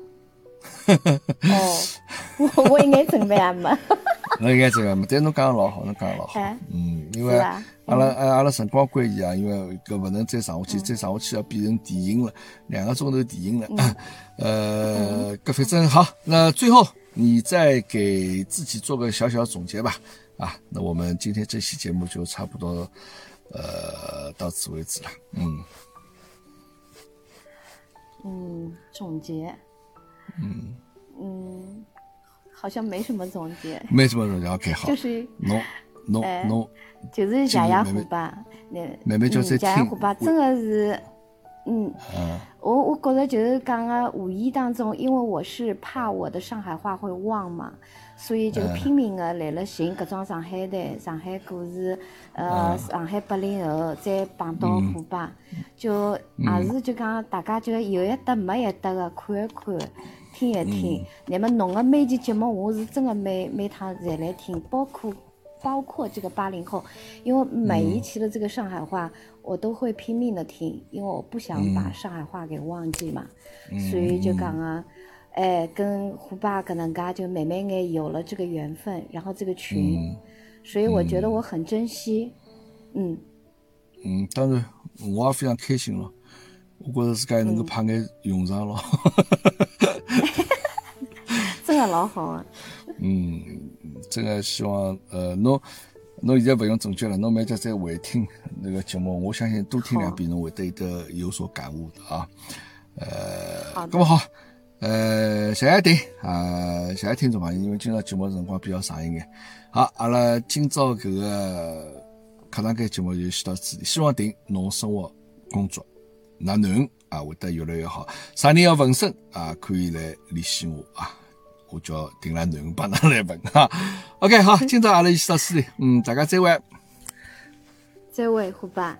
(laughs) 哦，我我应该准备啊没？(laughs) 那应该这样嘛？但侬讲的老好，侬讲的老好哎。嗯，因为阿拉阿阿拉辰光关系啊，因为搿勿能再上下去，再上下去要变成电影了，两个钟头电影了。(laughs) 呃，搿反正好，那最后你再给自己做个小小总结吧。啊，那我们今天这期节目就差不多，呃，到此为止了。嗯嗯，总结，嗯嗯，好像没什么总结，没什么总结，OK，好。就。是侬侬哎侬，就是谢谢虎爸，那慢慢叫嗯谢谢虎爸真的是，嗯，嗯我我觉着就是讲个无意当中，因为我是怕我的上海话会忘嘛，所以就嗯拼命的来了寻各种上海台、上海故事，呃，嗯上海八零后，再碰到虎爸，就嗯。也是就讲大家就有一搭没一搭的看一看。听一嗯。听，那么侬的每期节目，我是真的每每趟侪来听，包括包括这个八零后，因为每嗯一期的这个上海话，我都会拼命的听，因为我不想嗯。把上海话给忘记嘛，所以就讲啊，哎，跟胡爸可能家就慢慢眼有了这个缘分，然后这个群，嗯。所以我觉得我很珍惜，嗯。嗯，当然我也非常开心了。我觉着自家能够派眼用场咯。老好啊，嗯，这个希望呃，侬侬现在勿用总结了，侬每天再回听那个节目，我相信多听两遍，侬会得有得有所感悟的啊。呃，好的咁么好，呃，谢谢丁啊，谢谢听众朋友，因为今朝节目辰光比较长一眼，好，阿拉今朝搿个课堂间节目就先到此地，希望丁侬生活工作那能啊会得越来越好，啥人要纹身啊，可以来联系我啊。我叫定兰囡帮㑚来问哈。(laughs) OK，好，今朝阿拉就先到此里，嗯，大家再会。这位胡爸。